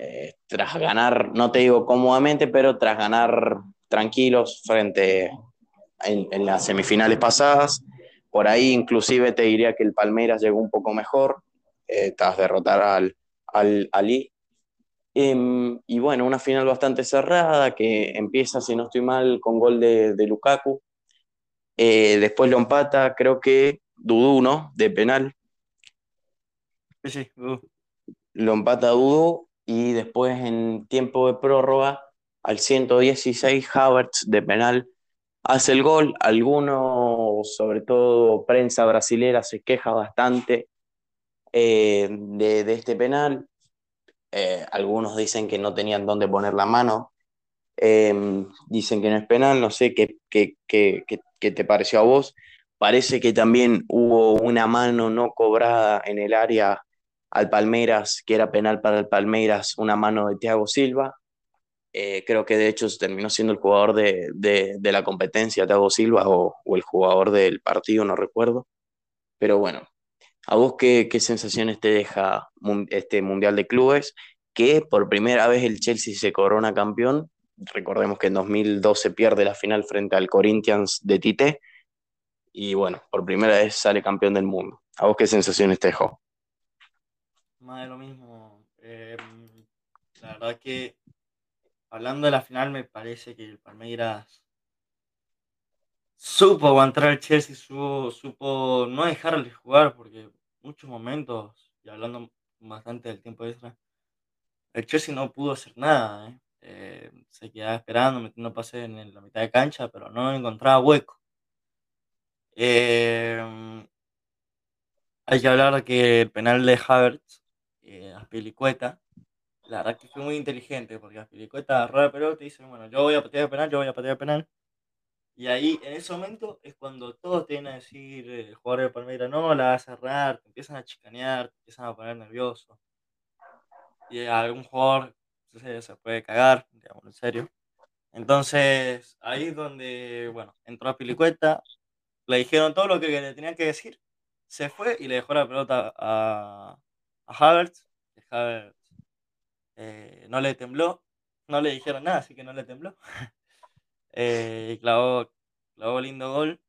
eh, tras ganar, no te digo cómodamente, pero tras ganar tranquilos frente en, en las semifinales pasadas. Por ahí inclusive te diría que el Palmeiras llegó un poco mejor, eh, tras derrotar al, al Ali. Eh, y bueno, una final bastante cerrada que empieza, si no estoy mal, con gol de, de Lukaku. Eh, después lo empata, creo que Dudú, ¿no? De penal. Sí, sí, Dudú. Lo empata Dudú y después en tiempo de prórroga, al 116, Havertz de penal hace el gol. Algunos, sobre todo prensa brasilera, se queja bastante eh, de, este penal. Eh, algunos dicen que no tenían dónde poner la mano. Eh, dicen que no es penal. No sé qué, qué, qué, qué, te pareció a vos. Parece que también hubo una mano no cobrada en el área al Palmeiras, que era penal para el Palmeiras, una mano de Thiago Silva. Eh, creo que de hecho terminó siendo el jugador de, de, de la competencia, Thiago Silva, o, o, el jugador del partido, no recuerdo. Pero bueno, ¿a vos qué, qué sensaciones te deja este Mundial de Clubes? Que por primera vez el Chelsea se corona campeón. Recordemos que en 2012 pierde la final frente al Corinthians de Tite. Y bueno, por primera vez sale campeón del mundo. ¿A vos qué sensaciones te dejó? Más de lo mismo. Eh, la verdad que hablando de la final, me parece que el Palmeiras supo aguantar al Chelsea, supo, supo no dejarle jugar, porque muchos momentos, y hablando bastante del tiempo extra, el Chelsea no pudo hacer nada. ¿eh? Eh, se quedaba esperando, metiendo pases en la mitad de cancha, pero no encontraba hueco. Eh, hay que hablar que el penal de Havertz, eh, Aspilicueta, la verdad que fue muy inteligente, porque Aspilicueta agarró la pelota y dice, bueno, yo voy a patear el penal, yo voy a patear el penal. Y ahí, en ese momento, es cuando todos tienen a decir, eh, el jugador de Palmeiras, no, la va a cerrar, te empiezan a chicanear, te empiezan a poner nervioso. Y algún jugador se, puede cagar, digamos, en serio. Entonces, ahí es donde, bueno, entró a Pilicueta, le dijeron todo lo que le tenían que decir, se fue y le dejó la pelota a, a Havertz. Havertz eh, no le tembló, no le dijeron nada, así que no le tembló. Eh, clavó, clavó lindo gol.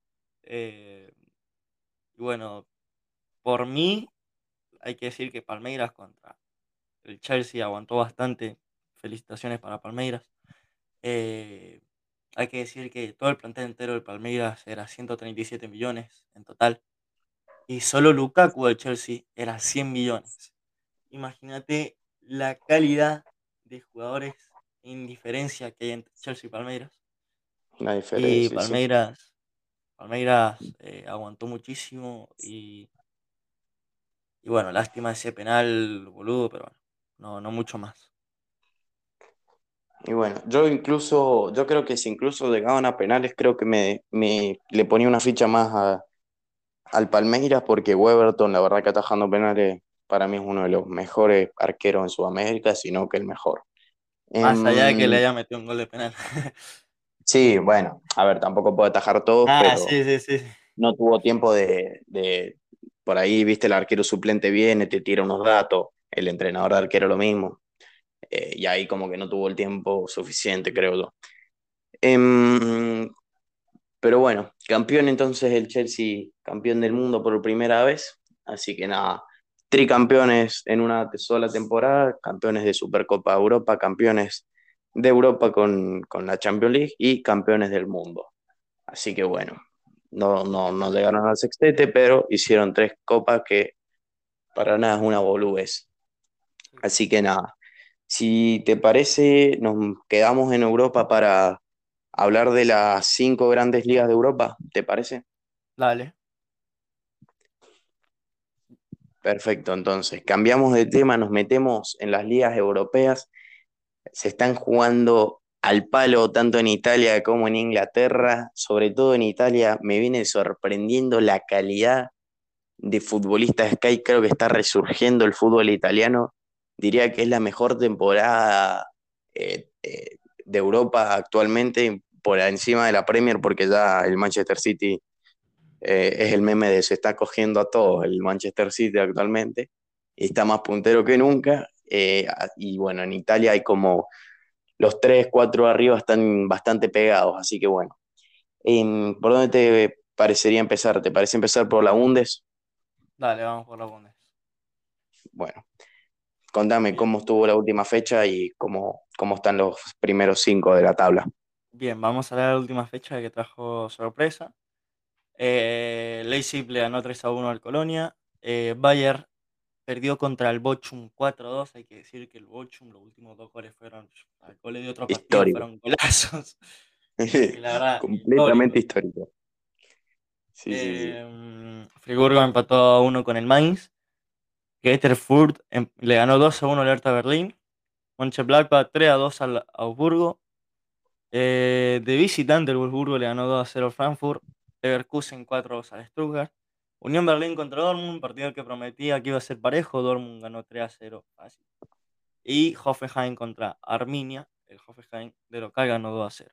eh, y bueno, por mí, hay que decir que Palmeiras contra el Chelsea aguantó bastante. Felicitaciones para Palmeiras. Hay que decir que todo el plantel entero de Palmeiras era 137 millones en total. Y solo Lukaku del Chelsea era 100 millones. Imagínate la calidad de jugadores en diferencia que hay entre Chelsea y Palmeiras. La Y diferencia, sí. Palmeiras, Palmeiras eh, aguantó muchísimo y, y bueno, lástima ese penal, boludo, pero bueno, no, no mucho más. Y bueno, yo incluso, yo creo que si incluso llegaban a penales, creo que me, me le ponía una ficha más a- al Palmeiras porque Weberton, la verdad que atajando penales, para mí es uno de los mejores arqueros en Sudamérica, sino que el mejor. Más allá de que le Em, haya metido un gol de penal. sí, bueno, a ver, tampoco puede atajar todos, ah, pero sí, sí, sí. no tuvo tiempo de, de, por ahí, viste, el arquero suplente viene, te tira unos datos, el entrenador de arquero lo mismo, eh, y ahí como que no tuvo el tiempo suficiente, creo yo. Em, pero bueno, campeón entonces el Chelsea, campeón del mundo por primera vez, así que nada, tricampeones en una sola temporada, campeones de Supercopa Europa, campeones de Europa con, con la Champions League y campeones del mundo. Así que bueno, no, no, no llegaron al sextete, pero hicieron tres copas que para nada es una boludez. Así que nada, si te parece, nos quedamos en Europa para hablar de las cinco grandes ligas de Europa, ¿te parece? Dale. Perfecto, entonces cambiamos de tema, nos metemos en las ligas europeas, se están jugando al palo tanto en Italia como en Inglaterra, sobre todo en Italia me viene sorprendiendo la calidad de futbolistas que hay, creo que está resurgiendo el fútbol italiano, diría que es la mejor temporada eh, eh, de Europa actualmente por encima de la Premier porque ya el Manchester City eh, es el meme de se está cogiendo a todos el Manchester City actualmente y está más puntero que nunca. Eh, y bueno, en Italia hay como los tres, cuatro arriba están bastante pegados, así que bueno. Eh, ¿Por dónde te parecería empezar? ¿Te parece empezar por la Bundes? Dale, vamos por la Bundes. Bueno, contame cómo estuvo la última fecha y cómo, cómo están los primeros cinco de la tabla. Bien, vamos a la última fecha que trajo sorpresa. Eh, Leipzig le ganó 3 a 1 al Colonia. Eh, Bayern perdió contra el Bochum 4 a 2. Hay que decir que el Bochum, los últimos dos goles fueron. Al gol de otro partido Histórico. fueron golazos. Y la verdad, Completamente histórico. histórico. Sí, sí, sí. Eh, Friburgo empató a 1 con el Mainz. Getterfurt em- le ganó 2 a 1 al Hertha Berlín. Mönchengladbach 3 a 2 al Augsburgo. Eh, de visitante, el Wolfsburgo le ganó 2 a 0 al Frankfurt. Leverkusen 4 a 2 al Stuttgart. Unión Berlín contra Dortmund, partido que prometía que iba a ser parejo. Dortmund ganó 3 a 0. Fácil. Y Hoffenheim contra Arminia. El Hoffenheim de local ganó 2 a 0.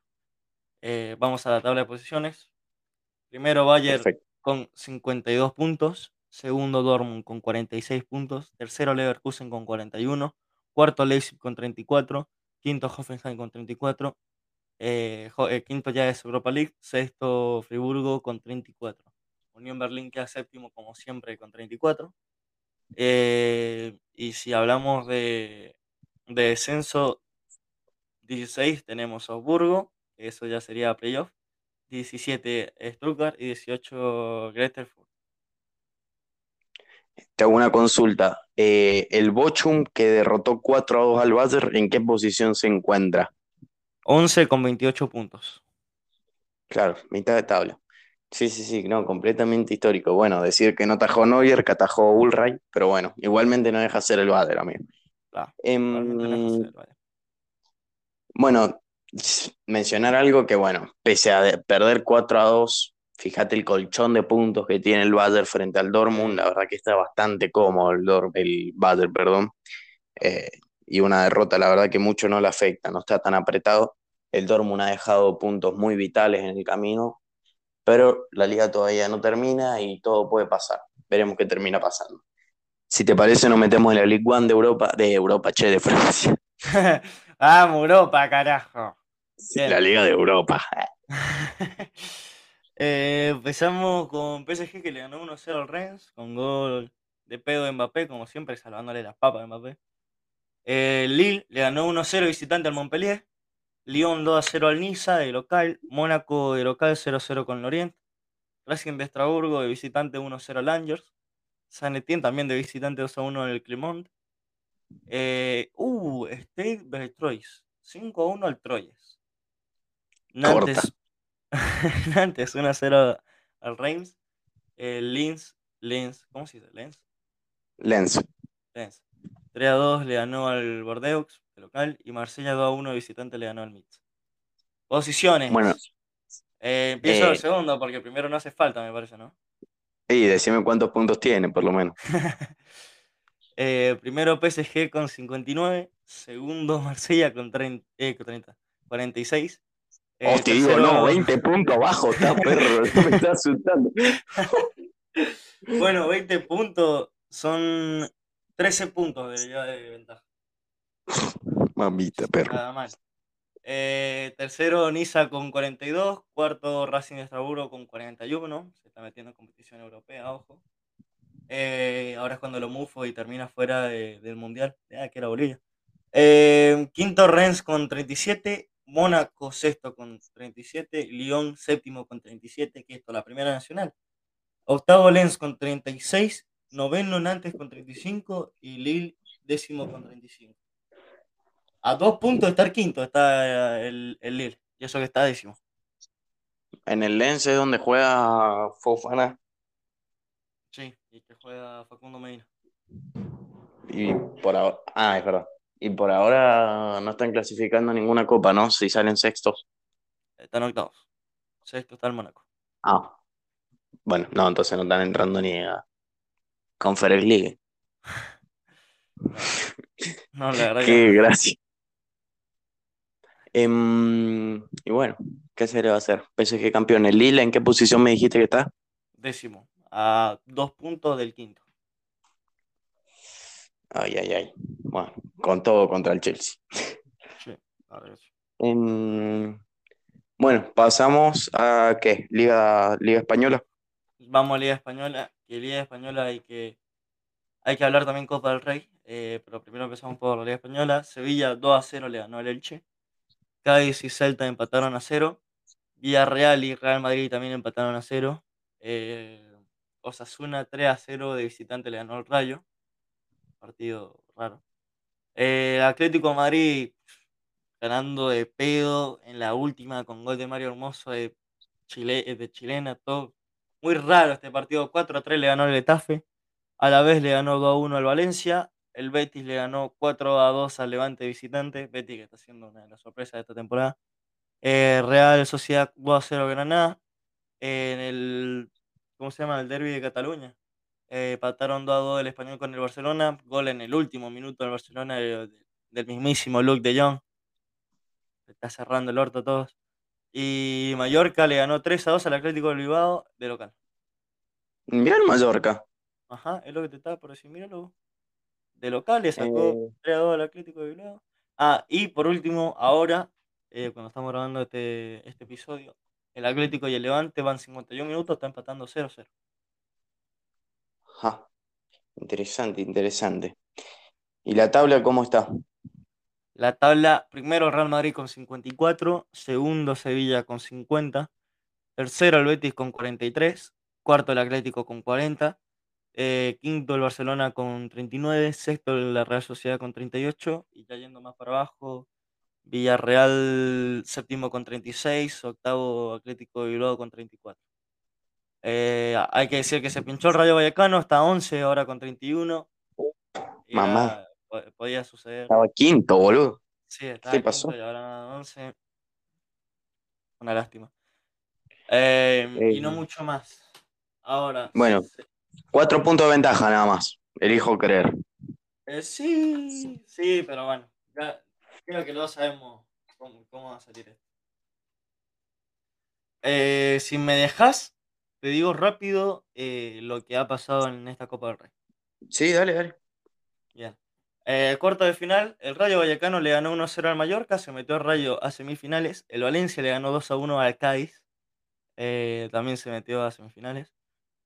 Eh, vamos a la tabla de posiciones. Primero Perfecto. con 52 puntos. Segundo Dortmund con 46 puntos. Tercero Leverkusen con 41. Cuarto Leipzig con 34. Quinto Hoffenheim con 34. Eh, eh, quinto ya es Europa League. Sexto Friburgo con 34. Unión Berlín queda séptimo como siempre con 34. Eh, y si hablamos de, de descenso 16 tenemos Augsburgo. Eso ya sería playoff. 17 Stuttgart y 18 Greterfurt. Te hago una consulta. Eh, el Bochum que derrotó 4 a 2 al Bayern, ¿en qué posición se encuentra? 11 con 28 puntos. Claro, mitad de tabla. Sí, sí, sí, no, completamente histórico. Bueno, decir que no atajó Neuer, que atajó Ulreich, pero bueno, igualmente no deja ser el Bayern, amigo. No vaya. Bueno, mencionar algo que, bueno, pese a de- perder 4 a 2, fíjate el colchón de puntos que tiene el Bayern frente al Dortmund, la verdad que está bastante cómodo el, Dor- el Bayern, perdón, Eh, y una derrota, la verdad que mucho no le afecta, no está tan apretado. El Dortmund ha dejado puntos muy vitales en el camino, pero la liga todavía no termina y todo puede pasar. Veremos qué termina pasando. Si te parece, nos metemos en la League One de Europa, de Europa, che, de Francia. Vamos, Europa, carajo. La Liga de Europa. Eh, empezamos con PSG que le ganó 1-0 al Rennes con gol de pedo de Mbappé, como siempre, salvándole las papas a Mbappé. Eh, Lille le ganó 1-0 visitante al Montpellier. Lyon 2-0 al Niza de local. Mónaco de local 0-0 con Lorient. Racing de Estrasburgo de visitante 1-0 al Angers. San Etienne también de visitante 2-1 al Clermont. Eh, uh, State vs Troyes. 5-1 al Troyes. Nantes, Nantes 1-0 al Reims. Eh, Linz, Linz, ¿cómo se dice? Lens. Lens. Lens. 3-2 le ganó al Bordeaux de local y Marsella 2-1 de visitante le ganó al Mitz. Posiciones. Bueno, Eh, empiezo eh, el segundo porque primero no hace falta, me parece, ¿no? y decime cuántos puntos tiene, por lo menos. Eh, primero PSG con 59, segundo Marsella con 30, eh, con 30, 46. Eh, Hostia, digo, tercero- no, 20 puntos abajo, está perro, me está asustando. Bueno, 20 puntos son 13 puntos de, de ventaja. Mamita, perro. Nada mal. Eh, tercero Niza con 42, cuarto Racing de Estrasburgo con 41, se está metiendo en competición europea, ojo. Eh, ahora es cuando lo mufo y termina fuera de- del Mundial, ya que era Bolivia. Eh, quinto Rennes con 37, Mónaco sexto con 37, Lyon séptimo con 37, que esto la primera nacional. Octavo Lens con 36, noveno Nantes con 35 y Lille décimo con 35. A dos puntos de estar quinto está eh, el, el Lille, y eso que está décimo. En el Lens es donde juega Fofana Sí, y que juega Facundo Medina. y por ahora, ah, es verdad. Y por ahora no están clasificando ninguna copa, ¿no? Si salen sextos. Están octavos. Sexto está el Mónaco. Ah, bueno, no, entonces no están entrando ni a Conference League. No, la verdad Qué gracia. Em, y bueno, ¿qué se le va a hacer? PSG campeón. ¿El Lille en qué posición me dijiste que está? décimo. A dos puntos del quinto. Ay, ay, ay. Bueno, con todo contra el Chelsea. Sí, a ver. Em, bueno, pasamos a ¿qué? Liga, Liga Española. Vamos a Liga Española. Que Liga Española hay que, hay que hablar también Copa del Rey. eh, pero primero empezamos por la Liga Española. Sevilla 2 a 0 le ganó al Elche. Cádiz y Celta empataron a 0. Villarreal y Real Madrid también empataron a 0. Eh, Osasuna 3 a 0 de visitante le ganó al Rayo. Partido raro. Eh, Atlético de Madrid ganando de pedo en la última con gol de Mario Hermoso de, Chile, eh, de chilena, todo muy raro este partido. 4 a 3 le ganó el Getafe, a la vez le ganó 2 a 1 al Valencia, el Betis le ganó 4 a 2 al Levante visitante, Betis que está siendo una de las sorpresas de esta temporada. Eh, Real Sociedad 2 a 0 Granada, en el, ¿cómo se llama? El derby de Cataluña. Eh, empataron 2 a 2 el español con el Barcelona, gol en el último minuto del Barcelona de- del mismísimo Luke de Jong. Está cerrando el orto a todos. Y Mallorca le ganó 3 a 2 al Atlético de Bilbao de local. Mirá el Mallorca. Ajá, es lo que te estaba por decir, míralo. De local le sacó Eh, 3 a 2 al Atlético de Bilbao. Ah, y por último, ahora, eh, cuando estamos grabando este, este episodio, el Atlético y el Levante van 51 minutos, está empatando 0-0. Ja. Interesante, interesante. ¿Y la tabla cómo está? La tabla, primero Real Madrid con 54, segundo Sevilla con 50, Tercero el Betis con 43. Cuarto el Atlético con 40. Eh, quinto el Barcelona con 39. Sexto la Real Sociedad con 38. Y ya yendo más para abajo, Villarreal séptimo con 36. Octavo Atlético de Bilbao con 34. Eh, hay que decir que se pinchó el Rayo Vallecano, está 11 ahora con 31. Mamá. Podía suceder. Estaba quinto, boludo. Sí, estaba ¿Qué pasó? y ahora 11. Una lástima. Em, y no mucho más. Ahora. Bueno, cuatro puntos de ventaja nada más. Elijo creer. Eh, sí, sí, pero bueno. creo que todos sabemos cómo, va a salir esto. Eh, si me dejas, te digo rápido eh, lo que ha pasado en esta Copa del Rey. Sí, dale, dale. Bien. Eh, cuarto de final, el Rayo Vallecano le ganó 1-0 al Mallorca, se metió el Rayo a semifinales. El Valencia le ganó 2-1 al Cádiz, eh, también se metió a semifinales.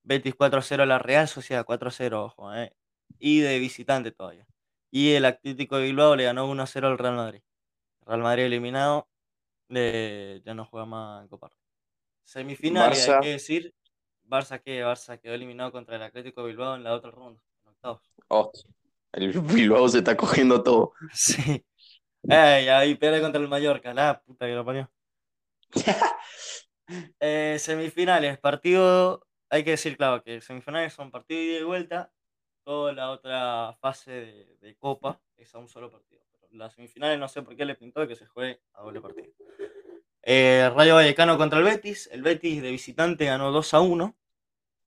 Betis 4-0 a la Real Sociedad, 4-0, ojo, eh. Y de visitante todavía. Y el Atlético de Bilbao le ganó 1-0 al Real Madrid. Real Madrid eliminado, ya no juega más en Copa. Semifinales, hay que decir, Barça que Barça quedó eliminado contra el Atlético de Bilbao en la otra ronda, en octavos. el Bilbao se está cogiendo todo. Sí. Ey, ahí pierde contra el Mallorca, la puta que lo parió. Eh, semifinales, partido, hay que decir, claro, que semifinales son partido y de vuelta. Toda la otra fase de, Copa es a un solo partido. Pero las semifinales no sé por qué le pintó que se juegue a doble partido. Eh, Rayo Vallecano contra el Betis. El Betis de visitante ganó 2 a 1.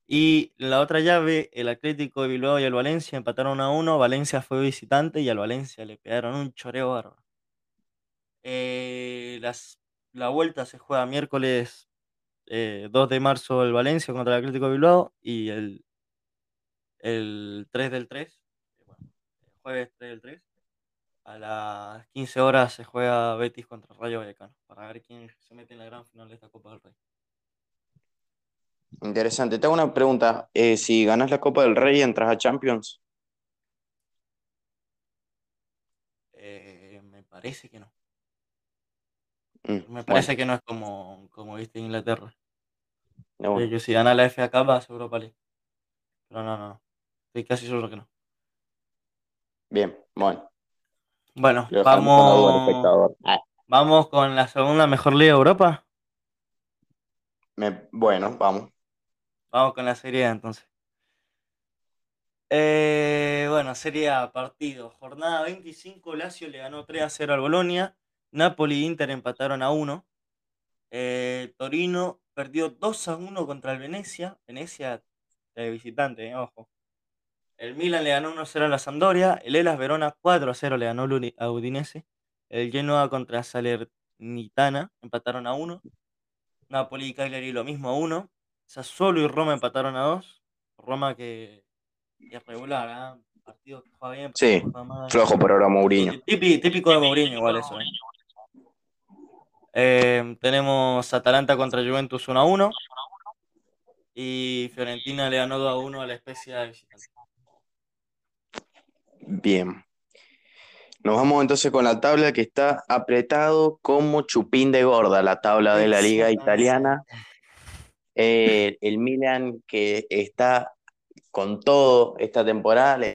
Y la otra llave, el Atlético de Bilbao y el Valencia empataron a 1. Valencia fue visitante y al Valencia le pegaron un choreo bárbaro. Eh, la vuelta se juega miércoles 2 eh, de marzo el Valencia contra el Atlético de Bilbao y el, el 3 del 3, jueves 3 del 3, a las 15 horas se juega Betis contra Rayo Vallecano para ver quién se mete en la gran final de esta Copa del Rey. Interesante. Te hago una pregunta. Eh, si ganas la Copa del Rey, ¿entras a Champions? Eh, me parece que no. Mm, me parece que no es como, como viste en Inglaterra. Que si gana la FA Cup vas a Europa League. Pero no, no. Estoy casi seguro que no. Bien, bueno. Bueno, vamos, ah. vamos con la segunda mejor liga de Europa. bueno, vamos. Vamos con la serie entonces. Eh, bueno, sería partido. Jornada 25, Lazio le ganó 3 a 0 al Bolonia. Napoli e Inter empataron a 1. Eh, Torino perdió 2 a 1 contra el Venecia. Venecia de visitante, eh, ojo. El Milan le ganó 1 0 a la Sampdoria. El Elas Verona 4 a 0 le ganó a Udinese. El Genoa contra Salernitana empataron a 1. Napoli y Cagliari lo mismo a 1. Sassuolo y Roma empataron a 2. Roma que, es regular, ¿eh? Partido que juega bien. Sí, flojo por ahora Mourinho. Típico, de Mourinho igual eso. ¿eh? Eh, tenemos Atalanta contra Juventus 1 a 1. Y Fiorentina le ganó 2 a 1 a la especie de visitante. Bien. Nos vamos entonces con la tabla que está apretado como chupín de gorda, la tabla de la liga italiana. Eh, el Milan que está con todo esta temporada,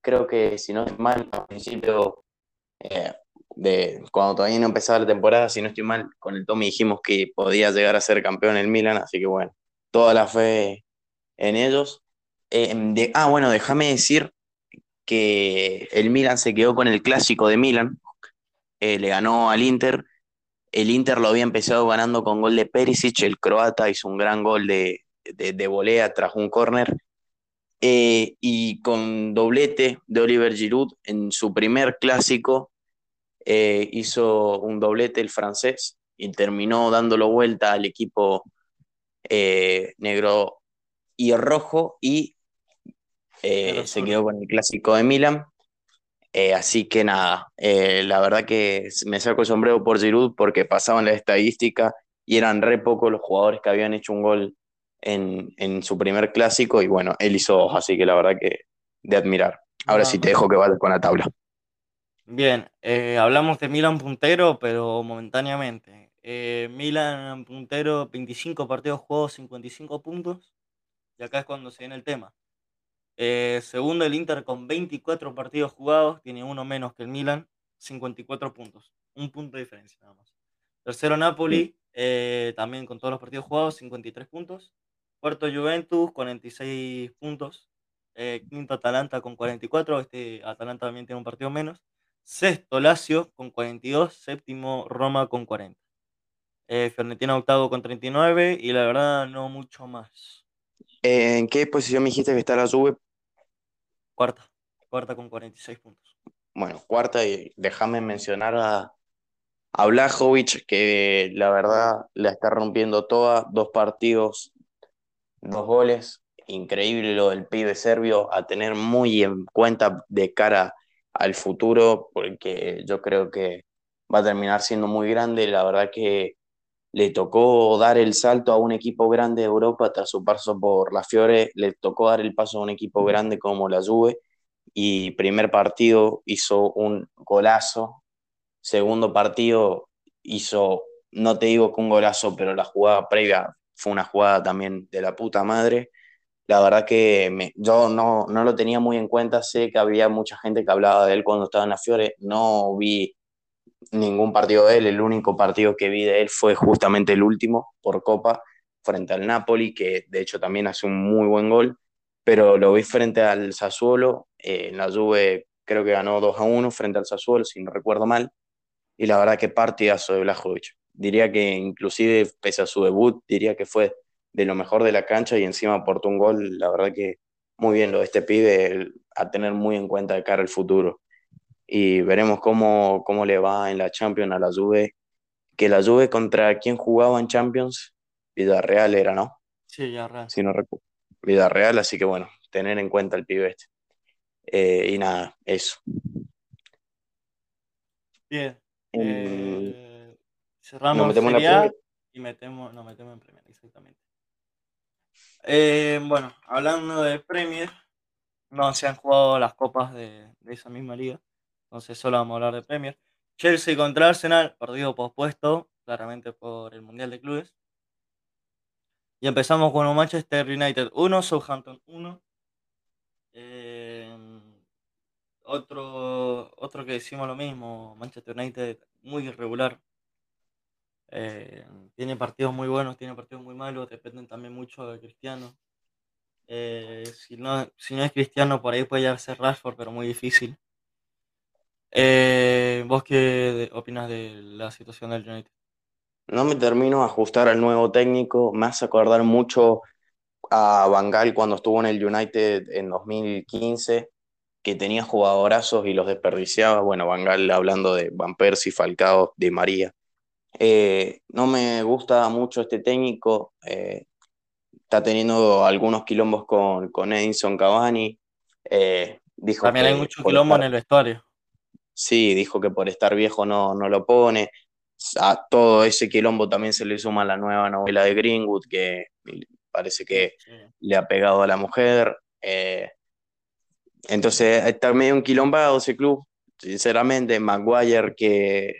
creo que si no es mal, al principio eh, de cuando todavía no empezaba la temporada, si no estoy mal, con el Tommy dijimos que podía llegar a ser campeón el Milan, así que bueno, toda la fe en ellos. Eh, ah, bueno, déjame decir que el Milan se quedó con el clásico de Milan, eh, le ganó al Inter. El Inter lo había empezado ganando con gol de Perisic, el croata hizo un gran gol de, de, volea tras un córner. Eh, y con doblete de Oliver Giroud en su primer clásico eh, hizo un doblete el francés y terminó dándolo vuelta al equipo eh, negro y rojo y eh, se quedó con el clásico de Milan. Así que nada, la verdad que me saco el sombrero por Giroud porque pasaban la estadística y eran re pocos los jugadores que habían hecho un gol en, en, su primer clásico y bueno, él hizo dos, así que la verdad que de admirar. Ahora sí te dejo que vayas con la tabla. Bien, eh, hablamos de Milan puntero, pero momentáneamente. Eh, Milan puntero, 25 partidos jugados, 55 puntos. Y acá es cuando se viene el tema. Eh, segundo el Inter con 24 partidos jugados, tiene uno menos que el Milan, 54 puntos. Un punto de diferencia nada más. Tercero Napoli, eh, también con todos los partidos jugados, 53 puntos. Cuarto Juventus, 46 puntos. Eh, quinto Atalanta con 44, este Atalanta también tiene un partido menos. Sexto Lazio con 42, séptimo Roma con 40. Eh, Fiorentina octavo con 39 y la verdad no mucho más. ¿En qué posición me dijiste que está la Juve? Cuarta, cuarta con 46 puntos. Bueno, cuarta y déjame mencionar a, a Blajovic, que la verdad la está rompiendo toda, dos partidos, dos goles, increíble lo del pibe serbio, a tener muy en cuenta de cara al futuro, porque yo creo que va a terminar siendo muy grande, la verdad que le tocó dar el salto a un equipo grande de Europa tras su paso por la Fiore, le tocó dar el paso a un equipo grande como la Juve, y primer partido hizo un golazo, segundo partido hizo, no te digo que un golazo, pero la jugada previa fue una jugada también de la puta madre. La verdad que me, yo no, no lo tenía muy en cuenta, sé que había mucha gente que hablaba de él cuando estaba en la Fiore, no vi ningún partido de él, el único partido que vi de él fue justamente el último por Copa frente al Napoli, que de hecho también hace un muy buen gol, pero lo vi frente al Sassuolo, eh, en la Juve creo que ganó 2 a 1 frente al Sassuolo, si no recuerdo mal, y la verdad que partidazo de Blajovic. Diría que inclusive pese a su debut, diría que fue de lo mejor de la cancha y encima aportó un gol, la verdad que muy bien lo de este pibe a tener muy en cuenta de cara al futuro. Y veremos cómo, cómo le va en la Champions a la Juve, que la Juve contra quién jugaba en Champions, Villarreal era, ¿no? Sí, Villarreal. Si no recuerdo. Villarreal, así que bueno, tener en cuenta el pibe este. Eh, y nada, eso. Bien. En- Eh, cerramos nos metemos en la y metemos, nos metemos en Premier, exactamente. Eh, bueno, hablando de Premier, no se han jugado las copas de, de esa misma liga, entonces solo vamos a hablar de Premier. Chelsea contra Arsenal, partido pospuesto, claramente por el Mundial de Clubes. Y empezamos con un Manchester United 1, Southampton 1. Eh, otro, otro que decimos lo mismo, Manchester United muy irregular. Eh, tiene partidos muy buenos, tiene partidos muy malos, dependen también mucho de Cristiano. Eh, si, no, si no es Cristiano, por ahí puede ser Rashford, pero muy difícil. Eh, ¿Vos qué de- opinas de la situación del United? No me termino de ajustar al nuevo técnico, me hace acordar mucho a Van Gaal cuando estuvo en el United en 2015, que tenía jugadorazos y los desperdiciaba. Bueno, Van Gaal hablando de Van Persie, Falcao, Di María. Eh, no me gusta mucho este técnico, eh, está teniendo algunos quilombos con, con Edinson Cavani. eh, dijo También hay que mucho por quilombo en el vestuario. Sí, dijo que por estar viejo no, no lo pone. A todo ese quilombo también se le suma la nueva novela de Greenwood, que parece que Sí. le ha pegado a la mujer. eh, entonces está medio un quilombado ese club. Sinceramente, Maguire que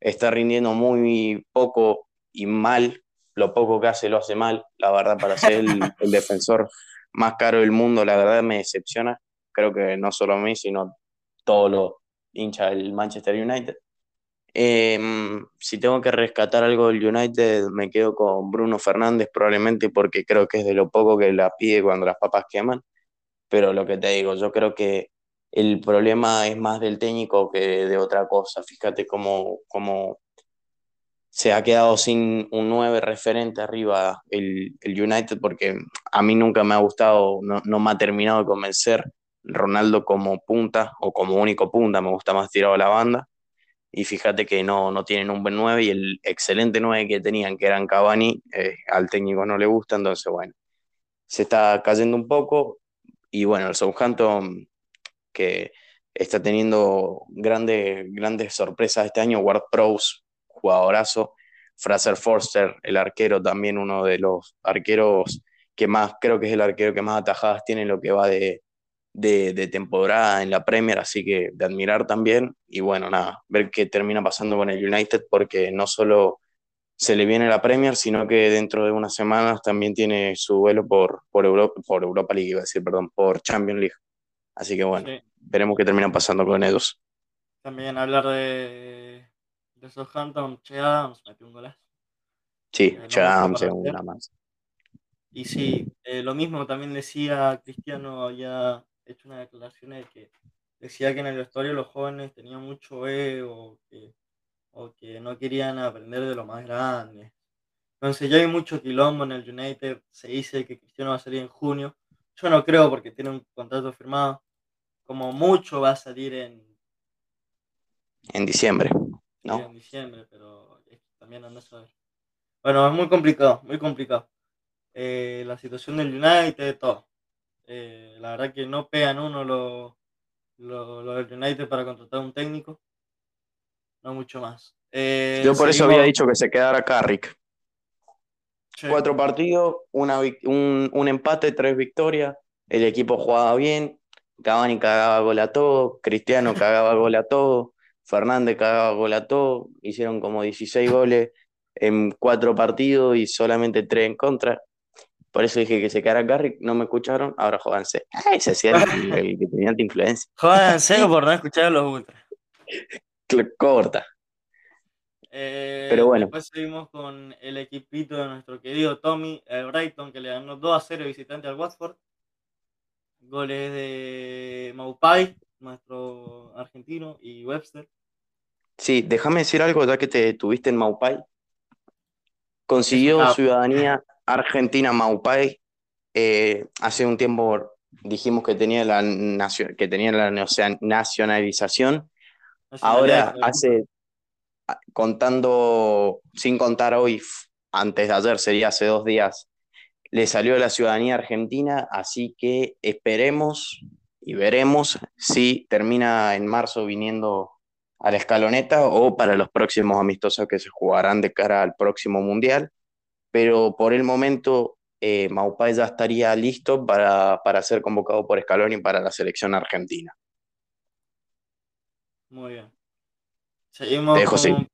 está rindiendo muy poco y mal, lo poco que hace lo hace mal, la verdad, para ser el, el defensor más caro del mundo, la verdad me decepciona. Creo que no solo a mí, sino todos los hinchas del Manchester United. Eh, si tengo que rescatar algo del United, me quedo con Bruno Fernández, probablemente porque creo que es de lo poco que la pide cuando las papas queman. Pero lo que te digo, yo creo que el problema es más del técnico que de otra cosa. Fíjate cómo, cómo se ha quedado sin un 9 referente arriba el, el United, porque a mí nunca me ha gustado, no, no me ha terminado de convencer Ronaldo como punta o como único punta, me gusta más tirado a la banda. Y fíjate que no, no tienen un buen 9 y el excelente 9 que tenían, que eran Cavani, eh, al técnico no le gusta, entonces bueno, se está cayendo un poco. Y bueno, el Southampton que está teniendo grandes, grandes sorpresas este año, Ward Prowse, jugadorazo, Fraser Forster, el arquero, también uno de los arqueros que más, creo que es el arquero que más atajadas tiene en lo que va de, de, de, temporada en la Premier, así que de admirar también. Y bueno, nada, ver qué termina pasando con el United, porque no solo se le viene la Premier, sino que dentro de unas semanas también tiene su duelo por, por, Europa, por Europa League, iba a decir, perdón, por Champions League. Así que bueno, veremos qué terminan pasando con ellos. También hablar de, de Southampton, Che Adams metió un golazo. Sí, eh, Che Adams es una más. Y sí, eh, lo mismo también decía Cristiano, había hecho una declaración de que decía que en el vestuario los jóvenes tenían mucho ego, que o que no querían aprender de lo más grande. Entonces ya hay mucho quilombo en el United, se dice que Cristiano va a salir en junio. Yo no creo porque tiene un contrato firmado. Como mucho va a salir en... En diciembre, ¿no? en diciembre, pero también anda a saber. Bueno, es muy complicado, muy complicado. Eh, la situación del United, todo. Eh, la verdad que no pegan uno los lo, lo del United para contratar un técnico no mucho más. Eh, Yo por eso había dicho que se quedara Carrick. Cuatro partidos, una, un, empate, tres victorias. El equipo jugaba bien. Cavani cagaba gol a todo. Cristiano cagaba gol a todo. Fernández cagaba gol a todo. Hicieron como 16 goles en cuatro partidos y solamente tres en contra. Por eso dije que se quedara Carrick. No me escucharon. Ahora jódanse. Ay, se hacía el, que tenía influencia. Jódanse por no escuchar a los ultras corta. Eh, Pero bueno. Después seguimos con el equipito de nuestro querido Tommy, el Brighton, que le ganó 2 a 0 visitante al Watford. Goles de Maupai, nuestro argentino, y Webster. Sí, déjame decir algo ya que te tuviste en Maupai. Consiguió ciudadanía argentina Maupai. Eh, hace un tiempo dijimos que tenía la, que tenía la nacionalización Ahora, hace, contando, sin contar hoy, antes de ayer, sería hace dos días, le salió la ciudadanía argentina, así que esperemos y veremos si termina en marzo viniendo a la escaloneta o para los próximos amistosos que se jugarán de cara al próximo mundial. Pero por el momento, eh, Maupay ya estaría listo para, para ser convocado por Scaloni para la selección argentina. Muy bien. Seguimos con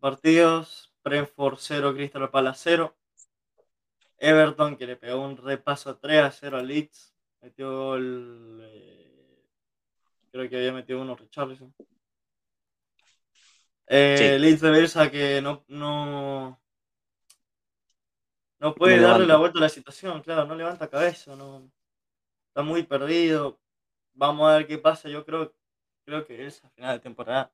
partidos. Brentford 0, Crystal Palace 0. Everton que le pegó un repaso 3 a 0 a Leeds. Metió el. Eh, creo que había metido uno Richarlison. Eh, de Versa que no, no, no puede darle la vuelta a la situación, claro, no levanta cabeza, no, está muy perdido. Vamos a ver qué pasa. Yo creo creo que es a final de temporada.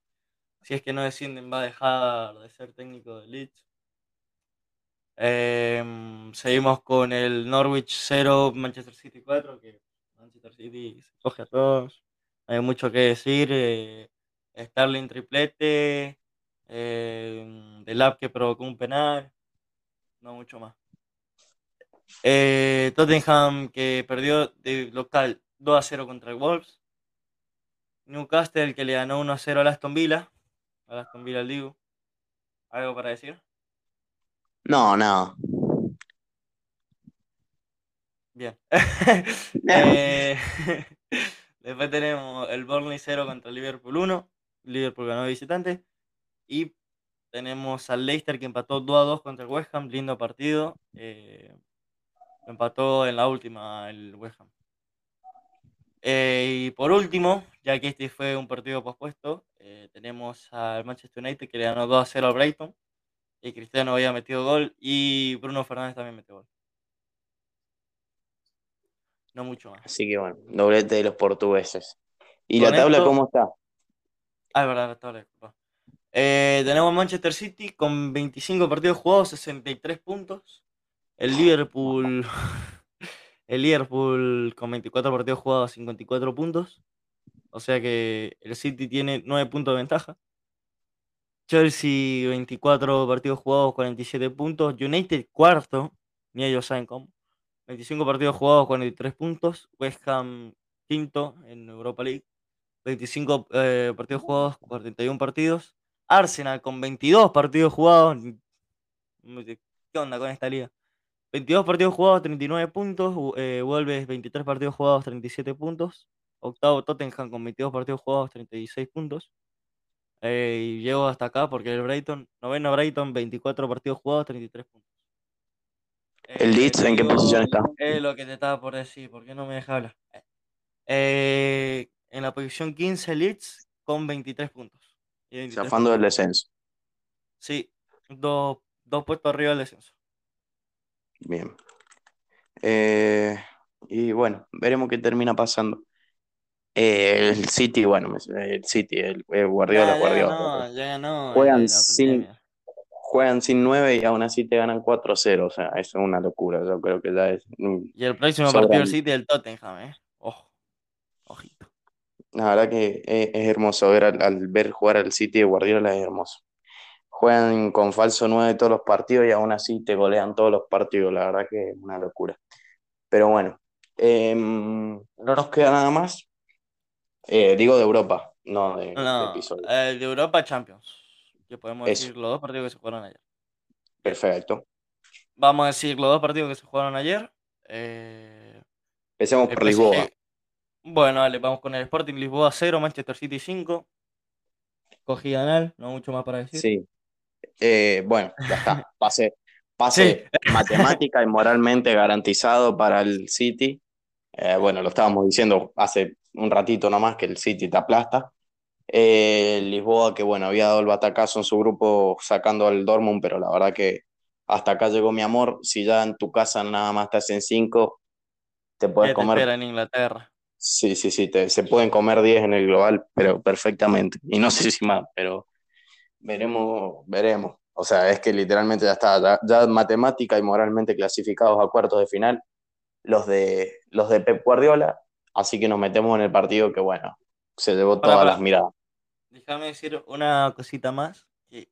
Si es que no descienden, va a dejar de ser técnico de Leeds. Em, seguimos con el Norwich 0, Manchester City 4, que Manchester City se coge a todos. Hay mucho que decir. Eh, Starling triplete. Eh, Delap que provocó un penal. No mucho más. Eh, Tottenham que perdió de local 2 a 0 contra el Wolves. Newcastle que le ganó 1-0 a Aston Villa. A Aston Villa Digo. ¿Algo para decir? No, no. Bien. Eh, después tenemos el Burnley 0 contra el Liverpool 1. Liverpool ganó visitante. Y tenemos al Leicester que empató 2 a 2 contra el West Ham. Lindo partido. Eh, empató en la última el West Ham. Eh, y por último, ya que este fue un partido pospuesto, eh, tenemos al Manchester United que le ganó 2 a 0 al Brighton. Y Cristiano había metido gol y Bruno Fernández también metió gol. No mucho más. Así que bueno, doblete de los portugueses. ¿Y la tabla cómo está? Ah, es verdad, la tabla, eh, tenemos Manchester City con 25 partidos jugados, 63 puntos. El Liverpool El Liverpool con 24 partidos jugados, 54 puntos. O sea que el City tiene 9 puntos de ventaja. Chelsea, 24 partidos jugados, 47 puntos. United, cuarto. Ni ellos saben cómo. 25 partidos jugados, 43 puntos. West Ham, quinto en Europa League. 25 eh, partidos jugados, 41 partidos. Arsenal con 22 partidos jugados. ¿Qué onda con esta liga? 22 partidos jugados, 39 puntos. Eh, Wolves, 23 partidos jugados, 37 puntos. Octavo Tottenham con 22 partidos jugados, 36 puntos. Eh, y llego hasta acá porque el Brighton, noveno Brighton, 24 partidos jugados, 33 puntos. ¿El Eh, Leeds te en qué posición está? Es lo que te estaba por decir, ¿por qué no me dejas hablar? Eh, en la posición 15 Leeds con 23 puntos. Y 23 Zafando del descenso. Sí, dos, dos puestos arriba del descenso. Bien. Eh, y bueno, veremos qué termina pasando. Eh, el City, bueno, el City, el, el Guardiola, Ya, ya Guardiola. ganó, ya ganó Juegan la sin-. Juegan sin 9 y aún así te ganan 4-0. O sea, eso es una locura. Yo creo que ya es. Y el próximo Sobran. partido del City del Tottenham, ¿eh? La verdad que es, es hermoso ver al, al ver jugar al City de Guardiola, es hermoso. Juegan con falso 9 todos los partidos y aún así te golean todos los partidos. La verdad que es una locura. Pero bueno, em, no nos queda nada más. Eh, digo de Europa, no de, de episodio. el de Europa Champions. Que podemos Eso. decir los dos partidos que se jugaron ayer. Perfecto. Vamos a decir los dos partidos que se jugaron ayer. Eh, Empecemos por Lisboa. Bueno, dale, vamos con el Sporting Lisboa 0, Manchester City 5. Cogí ganar, no mucho más para decir. Sí. Eh, bueno, ya está. Pase, pase matemática y moralmente garantizado para el City. Eh, bueno, lo estábamos diciendo hace un ratito nomás que el City te aplasta. Eh, Lisboa, que bueno, había dado el batacazo en su grupo sacando al Dortmund, pero la verdad que hasta acá llegó mi amor. Si ya en tu casa nada más estás en 5, te ¿Qué puedes te comer espera en Inglaterra? Sí, sí, sí, te- se pueden comer 10 en el global, pero perfectamente. Y no sé si más, pero veremos, veremos. O sea, es que literalmente ya está, ya, ya matemática y moralmente clasificados a cuartos de final los de, los de Pep Guardiola, así que nos metemos en el partido que, bueno, se llevó todas las miradas. Déjame decir una cosita más. Que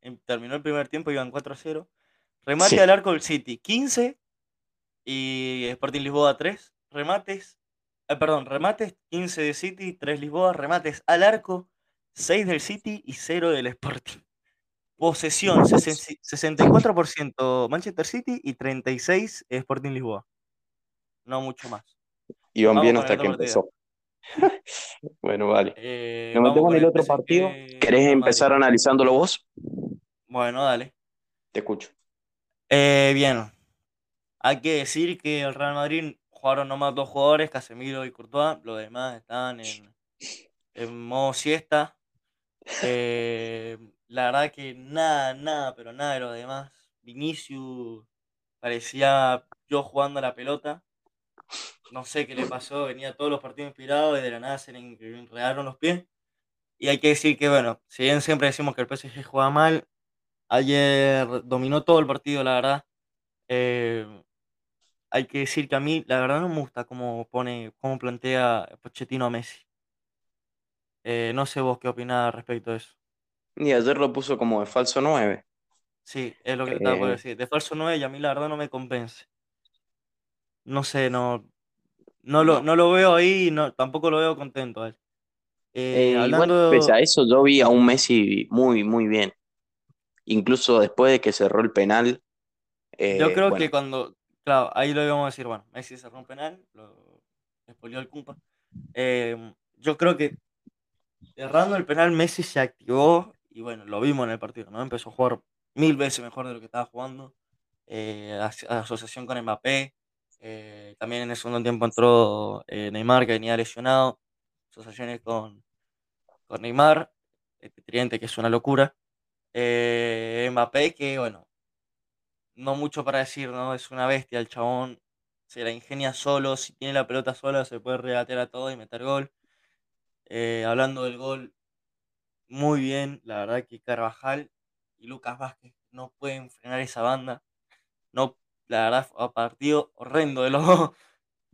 em- terminó el primer tiempo, iban 4 a 0. Remate Sí. al arco del City, 15. Y Sporting Lisboa 3. Remates. Eh, perdón, remates 15 de City, 3 Lisboa. Remates al arco, 6 del City y 0 del Sporting. Posesión, sesen- 64% Manchester City y 36 Sporting Lisboa. No mucho más. Iban bien hasta que partido. empezó. Bueno, vale. Eh, Nos metemos en el otro partido. Real ¿Querés empezar analizándolo vos? Bueno, dale. Te escucho. Eh, bien. Hay que decir que el Real Madrid jugaron nomás dos jugadores, Casemiro y Courtois. Los demás están en, modo siesta. Eh, la verdad que nada, nada, pero nada de lo demás. Vinicius parecía yo jugando a la pelota. No sé qué le pasó, venía todos los partidos inspirados y de la nada se le enredaron los pies. Y hay que decir que, bueno, si bien siempre decimos que el PSG juega mal, ayer dominó todo el partido, la verdad. Eh, hay que decir que a mí, la verdad, no me gusta cómo pone, cómo plantea Pochettino a Messi. Eh, no sé vos qué opinás respecto de eso. Y ayer lo puso como de falso 9. Sí, es lo que te estaba por Eh. decir. De falso 9 y a mí la verdad no me convence. No sé, no, no, lo, No. lo veo ahí y no, tampoco lo veo contento a él. Eh, Eh, hablando, igual, pese a eso, yo vi a un Messi muy, muy bien. Incluso después de que cerró el penal. eh, yo creo bueno, que cuando, claro, ahí lo íbamos a decir, bueno, Messi cerró un penal, lo expolió el Cumpa. Eh, yo creo que errando el penal Messi se activó y bueno, lo vimos en el partido, ¿no? Empezó a jugar mil veces mejor de lo que estaba jugando. eh, as- asociación con Mbappé. eh, también en el segundo tiempo entró Neymar, que venía lesionado. Asociaciones con, con Neymar. Este tridente que es una locura. Mbappé, que bueno, no mucho para decir, ¿no? Es una bestia el chabón. Se la ingenia solo. Si tiene la pelota sola, se puede regatear a todo y meter gol. Eh, hablando del gol, muy bien. La verdad que Carvajal y Lucas Vázquez no pueden frenar esa banda. No, la verdad, fue un partido horrendo de los dos.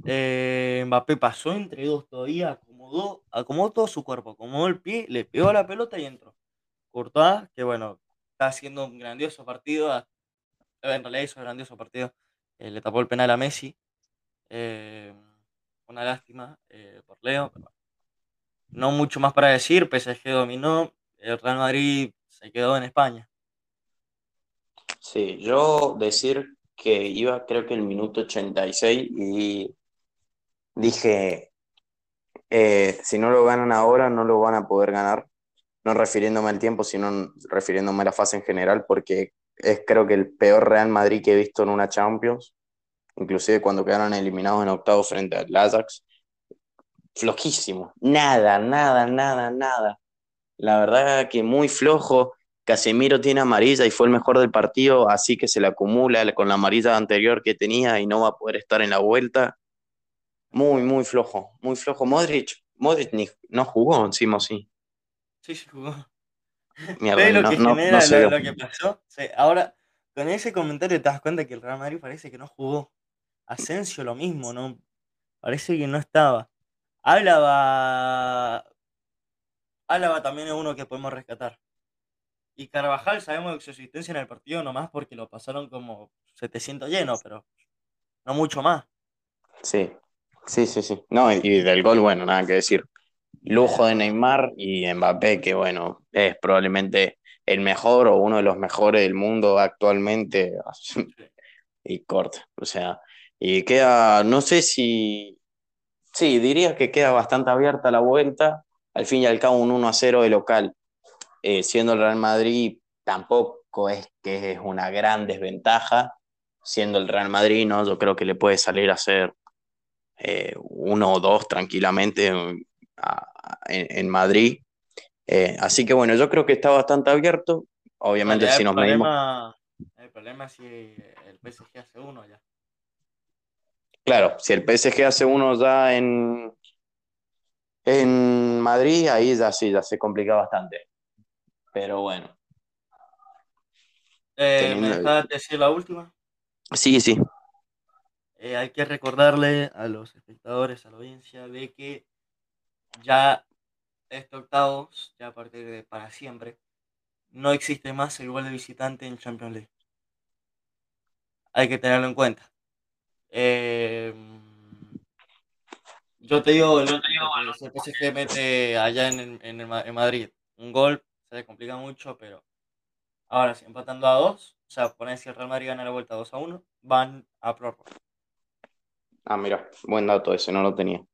Eh, Mbappé pasó entre dos todavía, acomodó, acomodó todo su cuerpo, acomodó el pie, le pegó a la pelota y entró. Courtois, que bueno, está haciendo un grandioso partido. En realidad hizo grandioso partido. eh, le tapó el penal a Messi. eh, una lástima eh, por Leo. No mucho más para decir. PSG dominó. El Real Madrid se quedó en España. sí, yo decir que iba creo que el minuto 86 y dije, si no lo ganan ahora, no lo van a poder ganar. no refiriéndome al tiempo, sino refiriéndome a la fase en general, porque es creo que el peor Real Madrid que he visto en una Champions, inclusive cuando quedaron eliminados en octavo frente al Ajax. Flojísimo, nada, nada, nada, nada. La verdad que muy flojo. Casemiro tiene amarilla y fue el mejor del partido, así que se le acumula con la amarilla anterior que tenía y no va a poder estar en la vuelta. Muy, muy flojo, muy flojo. Modric, Modric no jugó encima, sí. Sí, sí jugó. Mierda, lo que genera lo, que pasó? ahora, con ese comentario te das cuenta que el Real Madrid parece que no jugó. Asensio lo mismo, ¿no? Parece que no estaba. Álava. Álava también es uno que podemos rescatar. Y Carvajal sabemos de su existencia en el partido nomás porque lo pasaron como 700 llenos, pero no mucho más. Sí, sí, sí, sí. No, y del gol, bueno, nada que decir. Lujo de Neymar y Mbappé, que bueno, es probablemente el mejor o uno de los mejores del mundo actualmente. Y corta, o sea, y queda, no sé si, sí, diría que queda bastante abierta la vuelta. Al fin y al cabo, un 1 a 0 de local eh, siendo el Real Madrid tampoco es que es una gran desventaja, siendo el Real Madrid, ¿no? Yo creo que le puede salir a hacer eh, uno o dos tranquilamente en, Madrid. Eh, así que bueno, yo creo que está bastante abierto. Obviamente, si nos medimos. El problema es si el PSG hace uno ya. Claro, si el PSG hace uno ya en, en Madrid, ahí ya sí, ya se complica bastante. Pero bueno. Eh, ¿Me dejas decir la última? Sí, sí. Eh, hay que recordarle a los espectadores, a la audiencia, de que ya este octavos, ya a partir de para siempre, no existe más el gol de visitante en Champions League. Hay que tenerlo en cuenta. Em, yo te digo, digo, el PSG mete allá en, en, en Madrid un gol se complica mucho, pero ahora si empatando a dos, o sea, pones si el Real Madrid gana la vuelta 2 a 1, van a prórroga. Ah, mira, buen dato ese, no lo tenía.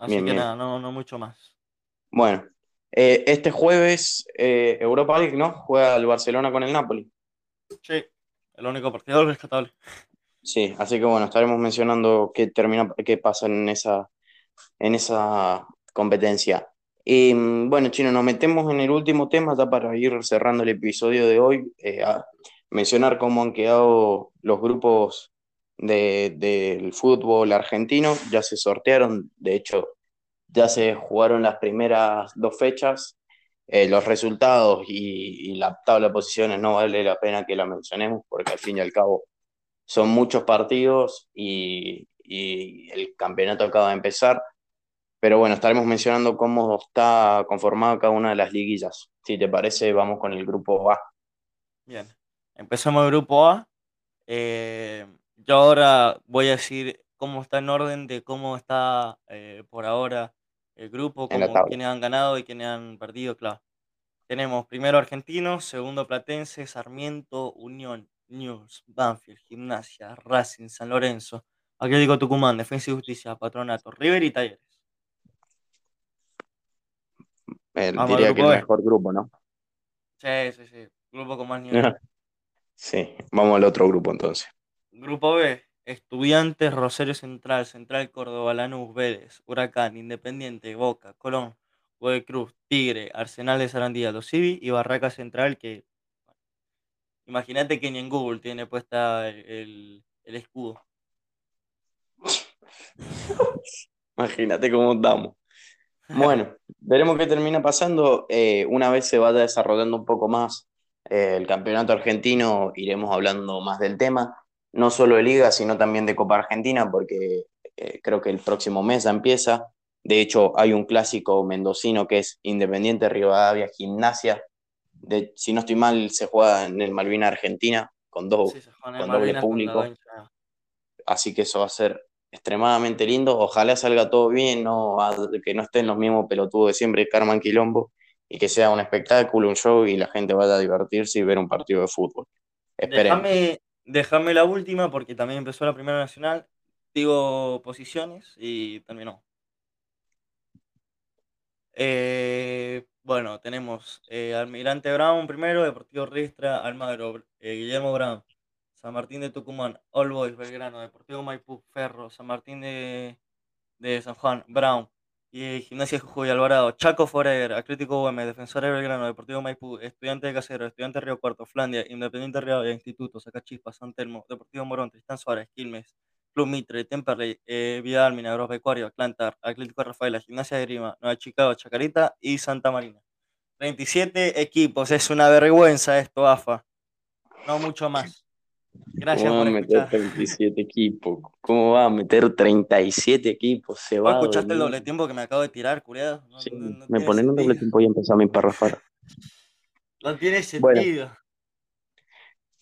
Así que nada, no, no mucho más. Bueno, eh, este jueves eh, Europa League, ¿no? Juega el Barcelona con el Napoli. Sí, el único partido rescatable. Sí, así que bueno, estaremos mencionando qué termina, qué pasa en esa, en esa competencia. Y mm, bueno, Chino, nos metemos en el último tema ya para ir cerrando el episodio de hoy, eh, a mencionar cómo han quedado los grupos del fútbol argentino, ya se sortearon, de hecho ya se jugaron las primeras dos fechas, eh, los resultados y, la tabla de posiciones no vale la pena que la mencionemos porque al fin y al cabo son muchos partidos y, y el campeonato acaba de empezar. Pero bueno, estaremos mencionando cómo está conformada cada una de las liguillas. Si te parece, vamos con el grupo A. Bien, empezamos el grupo A. Eh, yo ahora voy a decir cómo está en orden de cómo está eh, por ahora el grupo, cómo, quiénes han ganado y quiénes han perdido, claro. Tenemos primero Argentinos, segundo Platense, Sarmiento, Unión, News, Banfield, Gimnasia, Racing, San Lorenzo, Atlético Tucumán, Defensa y Justicia, Patronato, River y Talleres. diría que el mejor grupo, ¿no? Sí, sí, sí. Grupo con más nivel. sí, vamos al otro grupo entonces. Grupo B. Estudiantes, Rosario Central, Central Córdoba, Lanús, Vélez, Huracán, Independiente, Boca, Colón, Cruz, Tigre, Arsenal de Sarandía, Los Civi y Barraca Central que... Imagínate que ni en Google tiene puesta el, el escudo. Imagínate cómo estamos. Bueno, veremos qué termina pasando. Eh, una vez se vaya desarrollando un poco más eh, el campeonato argentino, iremos hablando más del tema, no solo de Liga, sino también de Copa Argentina, porque eh, creo que el próximo mes ya empieza. De hecho, hay un clásico mendocino que es Independiente Rivadavia Gimnasia. De, si no estoy mal, se juega en el Malvina Argentina con, dos, con doble público. Así que eso va a ser extremadamente lindo. Ojalá salga todo bien, no, que no estén los mismos pelotudos de siempre, Carmen Quilombo, y que sea un espectáculo, un show y la gente vaya a divertirse y ver un partido de fútbol. Déjame, déjame la última porque también empezó la primera nacional. Digo posiciones y terminó. Eh, bueno, tenemos eh, Almirante Brown primero, Deportivo Ristra, Almagro, eh, Guillermo Brown, San Martín de Tucumán, All Boys, Belgrano, Deportivo Maipú, Ferro, San Martín de, de San Juan, Brown, y Gimnasia de Jujuy, Alvarado, Chaco Forever, Atlético UM, Defensor de Belgrano, Deportivo Maipú, Estudiante de Casero, Estudiante de Río Cuarto, Flandia, Independiente Río Instituto, Sacachispa, San Telmo, Deportivo Morón, Tristán Suárez, Quilmes, Club Mitre, Temperley, eh, Vidal, Minagros Pecuario, Atlantar, Atlético Rafaela, Gimnasia de Grima, Nueva Chicago, Chacarita y Santa Marina. 27 equipos, es una vergüenza esto, AFA. No mucho más. Gracias ¿Cómo por va a meter escuchar. 37 equipos? ¿Cómo va a meter 37 equipos? Se ¿Vos va escuchaste el doble tiempo que me acabo de tirar, curiado? No, Sí, no- no me ponen un doble tiempo y empezó a mi parrafar. No tiene Bueno. sentido.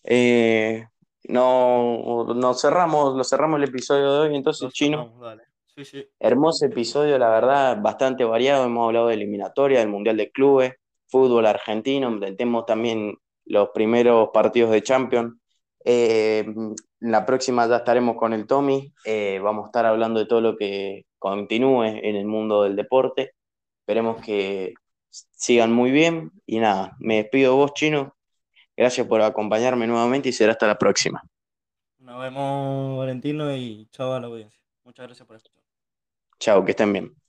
Eh, no, no cerramos, lo cerramos el episodio de hoy, entonces, Chino. cerramos, dale. Sí, sí. Hermoso episodio, la verdad, bastante variado. Hemos hablado de eliminatoria, del Mundial de Clubes, fútbol argentino, metemos también los primeros partidos de Champions. Eh, la próxima ya estaremos con el Tommy, eh, vamos a estar hablando de todo lo que continúe en el mundo del deporte. Esperemos que sigan muy bien y nada, me despido de vos, Chino. Gracias por acompañarme nuevamente y será hasta la próxima. Nos vemos, Valentino, y chao a la audiencia. Muchas gracias por escuchar. Chao, que estén bien.